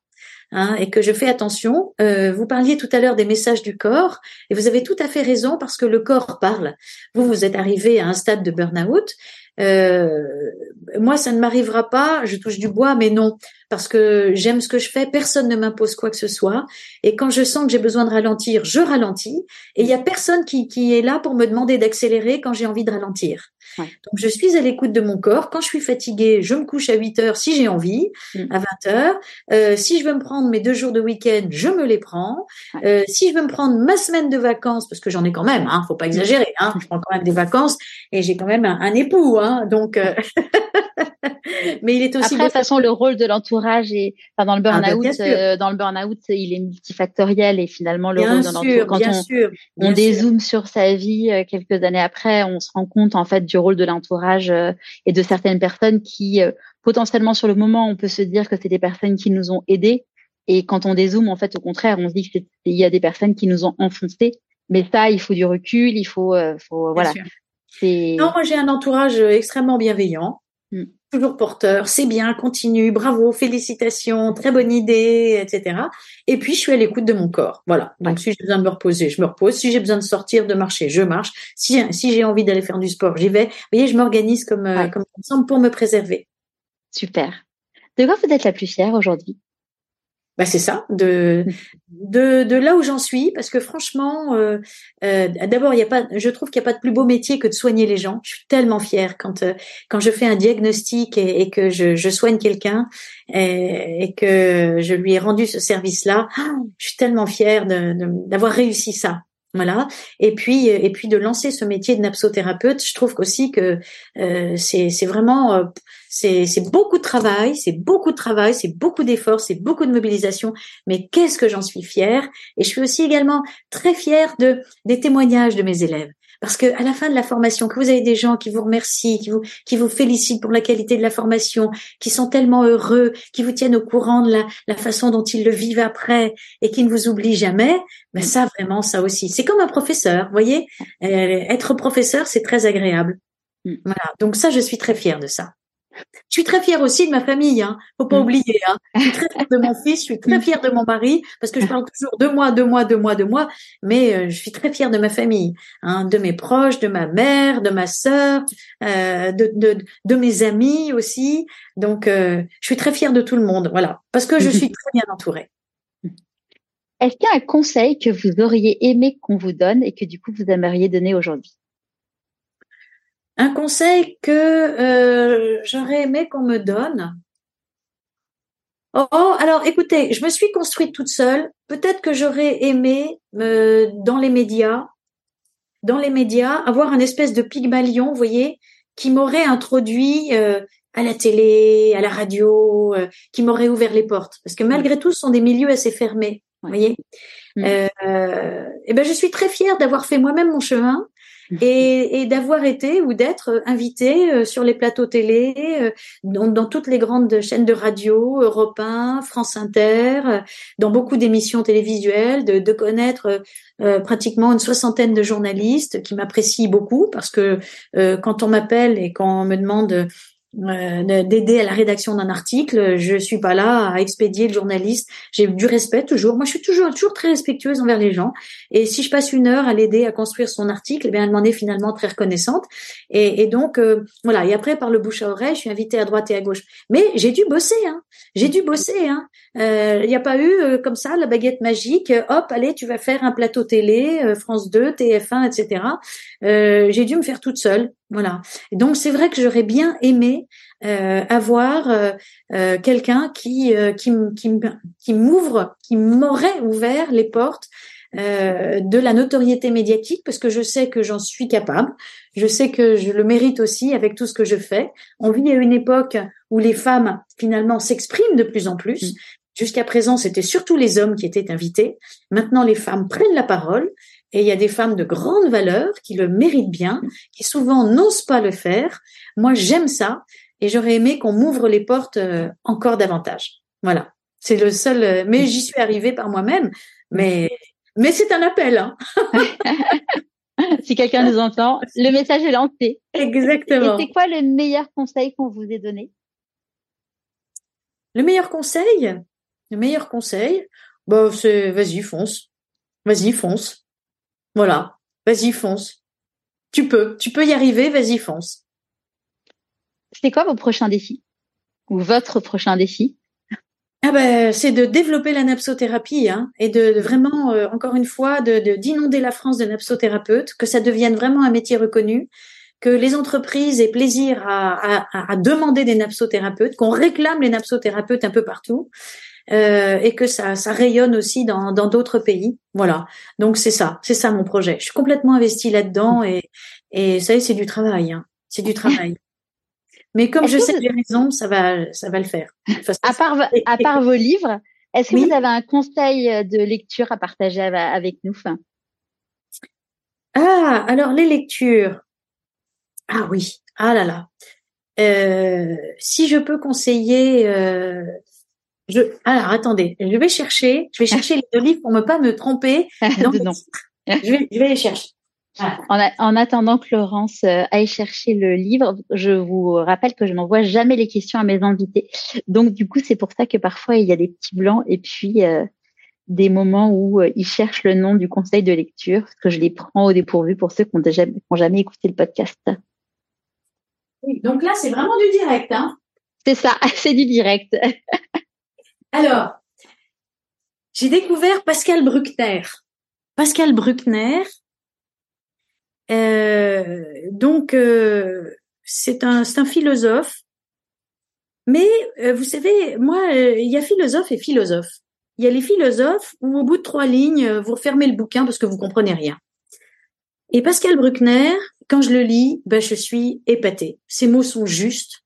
hein, et que je fais attention. Euh, vous parliez tout à l'heure des messages du corps et vous avez tout à fait raison parce que le corps parle. Vous, vous êtes arrivé à un stade de burn-out moi, ça ne m'arrivera pas. Je touche du bois, mais non, parce que j'aime ce que je fais. Personne ne m'impose quoi que ce soit. Et quand je sens que j'ai besoin de ralentir, je ralentis. Et il y a personne qui, qui est là pour me demander d'accélérer quand j'ai envie de ralentir. Donc, je suis à l'écoute de mon corps. Quand je suis fatiguée, je me couche à 8 heures si j'ai envie, mm. à 20 heures. Euh, si je veux me prendre mes deux jours de week-end, je me les prends. Euh, si je veux me prendre ma semaine de vacances, parce que j'en ai quand même, hein, faut pas exagérer, hein, je prends quand même des vacances et j'ai quand même un, époux, hein, donc. Euh, mais il est aussi. Après, de toute façon, le rôle de l'entourage et enfin, dans le ah, bah, burn-out, euh, dans le burn-out, il est multifactoriel et finalement le rôle de l'entourage. Quand on, sûr, on dézoome sur sa vie euh, quelques années après, on se rend compte en fait du rôle de l'entourage euh, et de certaines personnes qui potentiellement sur le moment, on peut se dire que c'est des personnes qui nous ont aidés. Et quand on dézoome, en fait, au contraire, on se dit qu'il y a des personnes qui nous ont enfoncés. Mais ça, il faut du recul, il faut, faut voilà. Non, moi j'ai un entourage extrêmement bienveillant. Mm. Toujours porteur, c'est bien, continue, bravo, félicitations, très bonne idée, etc. Et puis je suis à l'écoute de mon corps. Voilà. Donc si j'ai besoin de me reposer, je me repose. Si j'ai besoin de sortir, de marcher, je marche. Si, si j'ai envie d'aller faire du sport, j'y vais. Vous voyez, je m'organise comme, euh, comme ensemble pour me préserver. Super. De quoi vous êtes la plus fière aujourd'hui? Bah c'est ça, de, de, là où j'en suis, parce que franchement, euh, euh, d'abord il y a pas, je trouve qu'il n'y a pas de plus beau métier que de soigner les gens. Je suis tellement fière quand euh, quand je fais un diagnostic et, que je, soigne quelqu'un et, et, que je lui ai rendu ce service-là. Je suis tellement fière d'avoir réussi ça. Voilà. Et puis et puis de lancer ce métier de napsothérapeute, je trouve aussi que euh, c'est c'est vraiment euh, c'est c'est beaucoup de travail, c'est beaucoup de travail, c'est beaucoup d'efforts, c'est beaucoup de mobilisation. Mais qu'est-ce que j'en suis fière? Et je suis aussi également très fière de des témoignages de mes élèves. Parce que à la fin de la formation, que vous avez des gens qui vous remercient, qui vous qui vous félicitent pour la qualité de la formation, qui sont tellement heureux, qui vous tiennent au courant de la, la façon dont ils le vivent après et qui ne vous oublient jamais, ben ça vraiment ça aussi. C'est comme un professeur, vous voyez. Euh, être professeur, c'est très agréable. Mm. Voilà. Donc ça, je suis très fière de ça. Je suis très fière aussi de ma famille, hein. Faut pas mm. oublier, hein. Je suis très fière de mon fils, je suis très mm. fière de mon mari, parce que je parle toujours de moi, de moi, de moi, de moi, mais euh, je suis très fière de ma famille, hein, de mes proches, de ma mère, de ma sœur, euh, de, de, de, mes amis aussi. Donc, euh, je suis très fière de tout le monde, voilà, parce que je suis très bien entourée. Est-ce qu'il y a un conseil que vous auriez aimé qu'on vous donne et que du coup vous aimeriez donner aujourd'hui? Un conseil que euh, j'aurais aimé qu'on me donne. Oh, oh, alors écoutez, je me suis construite toute seule. Peut-être que j'aurais aimé euh, dans les médias, dans les médias, avoir un espèce de pygmalion, vous voyez, qui m'aurait introduit euh, à la télé, à la radio, euh, qui m'aurait ouvert les portes. Parce que malgré tout, ce sont des milieux assez fermés, vous voyez. Mm. Euh, et ben, je suis très fière d'avoir fait moi-même mon chemin et, et d'avoir été ou d'être invité euh, sur les plateaux télé, euh, dans, dans, toutes les grandes chaînes de radio, Europe 1, France Inter, euh, dans beaucoup d'émissions télévisuelles, de, de connaître pratiquement une soixantaine de journalistes qui m'apprécient beaucoup parce que quand on m'appelle et quand on me demande euh, d'aider à la rédaction d'un article. Je suis pas là à expédier le journaliste. J'ai du respect toujours. Moi, je suis toujours toujours très respectueuse envers les gens. Et si je passe une heure à l'aider à construire son article, eh bien, elle m'en est finalement très reconnaissante. Et, et donc euh, voilà. Et après, par le bouche à oreille, je suis invitée à droite et à gauche. Mais j'ai dû bosser. Hein. J'ai dû bosser. Hein. Il euh, n'y a pas eu comme ça la baguette magique. Hop, allez, tu vas faire un plateau télé, France 2, TF1, etc. j'ai dû me faire toute seule. Voilà. donc c'est vrai que j'aurais bien aimé euh, avoir euh, euh, quelqu'un qui qui qui m'ouvre, qui m'aurait ouvert les portes de la notoriété médiatique parce que je sais que j'en suis capable, je sais que je le mérite aussi avec tout ce que je fais. On vit à une époque où les femmes finalement s'expriment de plus en plus. Jusqu'à présent, c'était surtout les hommes qui étaient invités. Maintenant, les femmes prennent la parole et il y a des femmes de grande valeur qui le méritent bien, qui souvent n'osent pas le faire. Moi, j'aime ça et j'aurais aimé qu'on m'ouvre les portes euh, encore davantage. Voilà. C'est le seul, euh, mais j'y suis arrivée par moi-même. Mais, mais c'est un appel. Hein. si quelqu'un nous entend, le message est lancé. Exactement. Et c'est quoi le meilleur conseil qu'on vous ait donné? Le meilleur conseil? Le meilleur conseil, bah, c'est vas-y, fonce. Vas-y, fonce. Voilà, vas-y fonce. Tu peux, tu peux y arriver, vas-y fonce. c'est quoi vos prochains défis? Ou votre prochain défi? Ah ben, c'est de développer la napsothérapie hein, et de, vraiment, euh, encore une fois, de d'inonder la France de napsothérapeutes, que ça devienne vraiment un métier reconnu, que les entreprises aient plaisir à, à, à demander des napsothérapeutes, qu'on réclame les napsothérapeutes un peu partout, euh, et que ça, ça rayonne aussi dans d'autres pays. Voilà. Donc c'est ça, c'est ça mon projet. Je suis complètement investie là-dedans et et ça c'est du travail. Hein. C'est du travail. Mais comme je sais les raisons, ça va, ça va le faire. à part, à part vos livres, est-ce que vous avez un conseil de lecture à partager avec nous Ah, alors les lectures. Ah oui, ah là là. Euh, si je peux conseiller, euh, je. Alors attendez, je vais chercher, je vais chercher les deux livres pour ne pas me tromper. Dans je, vais, je vais les chercher. En, attendant que Laurence euh, aille chercher le livre, je vous rappelle que je n'envoie jamais les questions à mes invités. Donc du coup, c'est pour ça que parfois il y a des petits blancs et puis euh, des moments où euh, ils cherchent le nom du conseil de lecture, parce que je les prends au dépourvu pour ceux qui n'ont jamais écouté le podcast. Oui, donc là, c'est vraiment du direct. Hein c'est ça, c'est du direct. Alors, j'ai découvert Pascal Bruckner. Pascal Bruckner, euh, donc, euh, c'est un, un philosophe. Mais euh, vous savez, moi, il y a philosophe et philosophe. Il y a les philosophes où au bout de trois lignes, vous refermez le bouquin parce que vous comprenez rien. Et Pascal Bruckner, quand je le lis, ben, je suis épatée. Ses mots sont justes.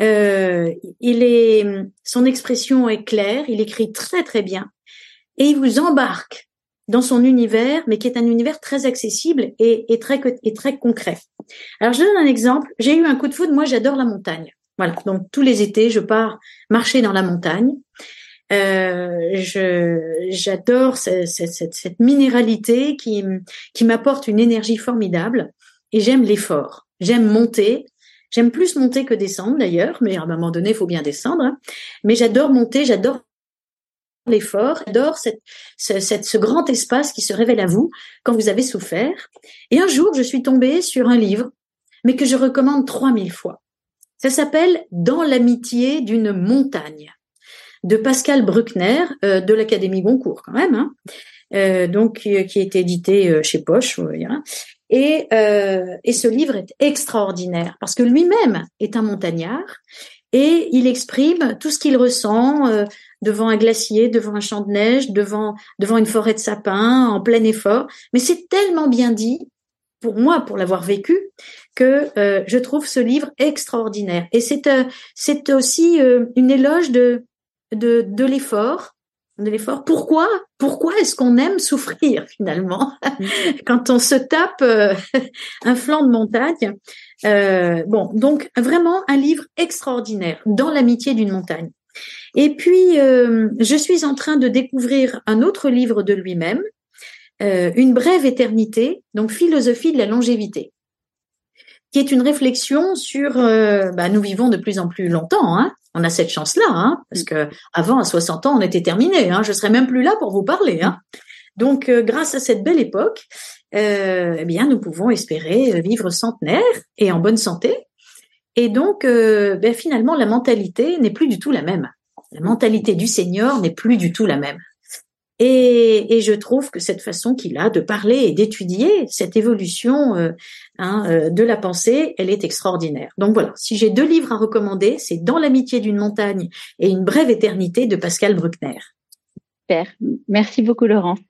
Euh, il est, son expression est claire. Il écrit très très bien, et il vous embarque dans son univers, mais qui est un univers très accessible et, très, et très concret. Alors, je donne un exemple. J'ai eu un coup de foudre. Moi, j'adore la montagne. Voilà. Donc, tous les étés, je pars marcher dans la montagne. Euh, j'adore cette, cette, cette, minéralité qui qui m'apporte une énergie formidable et j'aime l'effort. J'aime monter. J'aime plus monter que descendre d'ailleurs, mais à un moment donné, il faut bien descendre. Hein. Mais j'adore monter, j'adore l'effort, j'adore cette, ce grand espace qui se révèle à vous quand vous avez souffert. Et un jour, je suis tombée sur un livre, mais que je recommande 3000 fois. Ça s'appelle Dans l'amitié d'une montagne de Pascal Bruckner euh, de l'Académie Goncourt quand même, hein. euh, donc qui, qui, est édité euh, chez Poche. Et, et ce livre est extraordinaire parce que lui-même est un montagnard et il exprime tout ce qu'il ressent euh, devant un glacier, devant un champ de neige, devant devant une forêt de sapins, en plein effort. Mais c'est tellement bien dit pour moi, pour l'avoir vécu, que euh, je trouve ce livre extraordinaire. Et c'est euh, c'est aussi une éloge de de, de l'effort, de l'effort. Pourquoi Pourquoi est-ce qu'on aime souffrir finalement? Mm. quand on se tape un flanc de montagne euh, bon, donc vraiment un livre extraordinaire dans l'amitié d'une montagne. Et puis, euh, je suis en train de découvrir un autre livre de lui-même, euh, Une brève éternité, donc philosophie de la longévité, qui est une réflexion sur, bah, nous vivons de plus en plus longtemps, hein, on a cette chance-là, hein, parce que avant à 60 ans on était terminé, hein, je serais même plus là pour vous parler. Hein. Donc, grâce à cette belle époque, euh, eh bien, nous pouvons espérer euh, vivre centenaire et en bonne santé. Et donc, euh, ben, finalement, la mentalité n'est plus du tout la même. La mentalité du senior n'est plus du tout la même. Et, je trouve que cette façon qu'il a de parler et d'étudier cette évolution hein, de la pensée, elle est extraordinaire. Donc voilà, si j'ai deux livres à recommander, c'est Dans l'amitié d'une montagne et Une brève éternité de Pascal Bruckner. Super, merci beaucoup Laurence.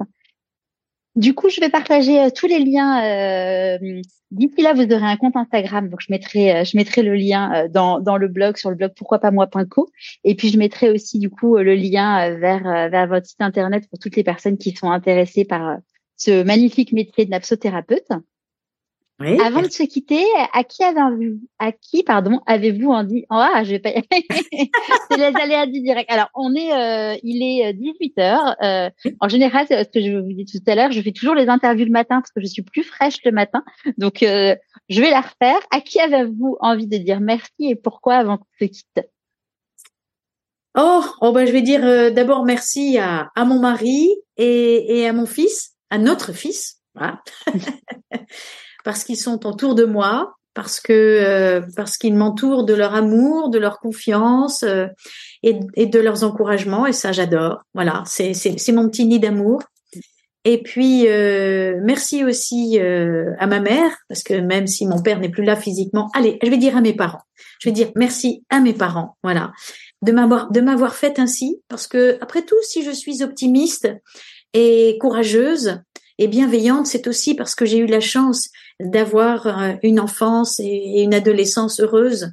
Du coup, je vais partager euh, tous les liens. Euh, D'ici là, vous aurez un compte Instagram, donc je mettrai, euh, je mettrai le lien euh, dans, dans le blog sur le blog pourquoipasmoi.co, et puis je mettrai aussi du coup le lien vers vers votre site internet pour toutes les personnes qui sont intéressées par ce magnifique métier de napsothérapeute. Avant de se quitter, à qui avez à qui pardon avez-vous en dit? Oh, ah je vais pas c'est les aléas du direct. Alors on est euh, il est 18 euh, heures. Euh, en général, c'est ce que je vous dis tout à l'heure, je fais toujours les interviews le matin parce que je suis plus fraîche le matin. Donc je vais la refaire. À qui avez-vous envie de dire merci et pourquoi avant qu'on se quitte? Oh, oh ben je vais dire d'abord merci à, à mon mari et, et à mon fils, à notre fils. Voilà. parce qu'ils sont autour de moi, parce que parce qu'ils m'entourent de leur amour, de leur confiance et, et, de leurs encouragements et ça j'adore. Voilà, c'est c'est mon petit nid d'amour. Et puis merci aussi à ma mère parce que même si mon père n'est plus là physiquement, allez, je vais dire à mes parents. Je vais dire merci à mes parents. Voilà de m'avoir de m'avoir fait ainsi parce que après tout si je suis optimiste et courageuse et bienveillante c'est aussi parce que j'ai eu la chance d'avoir euh, une enfance et une adolescence heureuse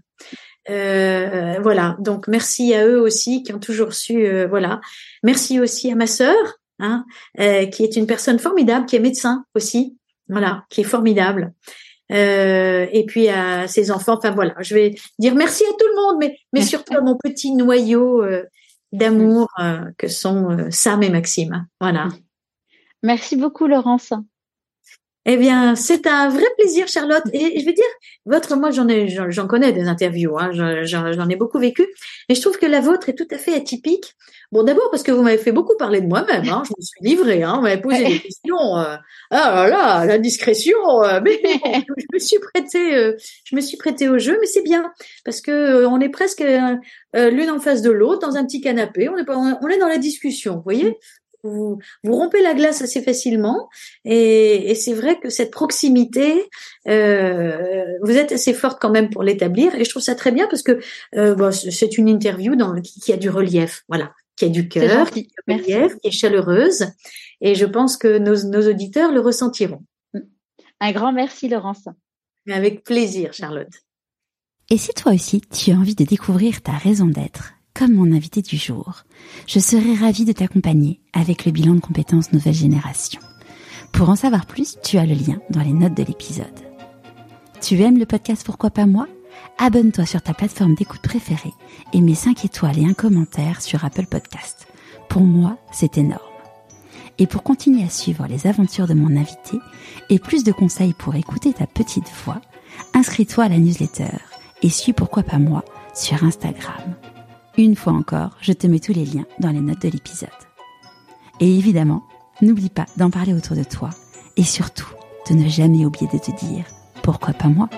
euh, voilà donc merci à eux aussi qui ont toujours su euh, voilà merci aussi à ma sœur hein, euh, qui est une personne formidable qui est médecin aussi voilà qui est formidable euh, et puis à ses enfants. Enfin voilà, je vais dire merci à tout le monde, mais mais surtout à mon petit noyau euh, d'amour euh, que sont Sam et Maxime. Voilà. Merci beaucoup Laurence. Eh bien, c'est un vrai plaisir, Charlotte. Et je veux dire, votre, moi, j'en ai, j'en connais des interviews, hein, j'en ai beaucoup vécu, mais je trouve que la vôtre est tout à fait atypique. Bon, d'abord parce que vous m'avez fait beaucoup parler de moi-même. Hein, je me suis livrée. Hein, vous m'avez posé des questions. Euh, ah là là, la discrétion. Euh, mais je me suis prêtée, euh, je me suis prêtée au jeu, mais c'est bien parce que on est presque l'une en face de l'autre dans un petit canapé. On est, on est dans la discussion. Vous voyez, vous, vous, rompez la glace assez facilement et, et c'est vrai que cette proximité, euh, vous êtes assez forte quand même pour l'établir et je trouve ça très bien parce que euh, bon, c'est une interview dans, qui, qui, a du relief, voilà, qui a du cœur, qui, relief, qui est chaleureuse et je pense que nos, nos auditeurs le ressentiront. Un grand merci Laurence. Avec plaisir Charlotte. Et si toi aussi tu as envie de découvrir ta raison d'être comme mon invité du jour, je serai ravie de t'accompagner avec le bilan de compétences nouvelle génération. Pour en savoir plus, tu as le lien dans les notes de l'épisode. Tu aimes le podcast Pourquoi pas moi? Abonne-toi sur ta plateforme d'écoute préférée et mets 5 étoiles et un commentaire sur Apple Podcast. Pour moi, c'est énorme. Et pour continuer à suivre les aventures de mon invité et plus de conseils pour écouter ta petite voix, inscris-toi à la newsletter et suis Pourquoi pas moi sur Instagram. Une fois encore, je te mets tous les liens dans les notes de l'épisode. Et évidemment, n'oublie pas d'en parler autour de toi et surtout de ne jamais oublier de te dire pourquoi pas moi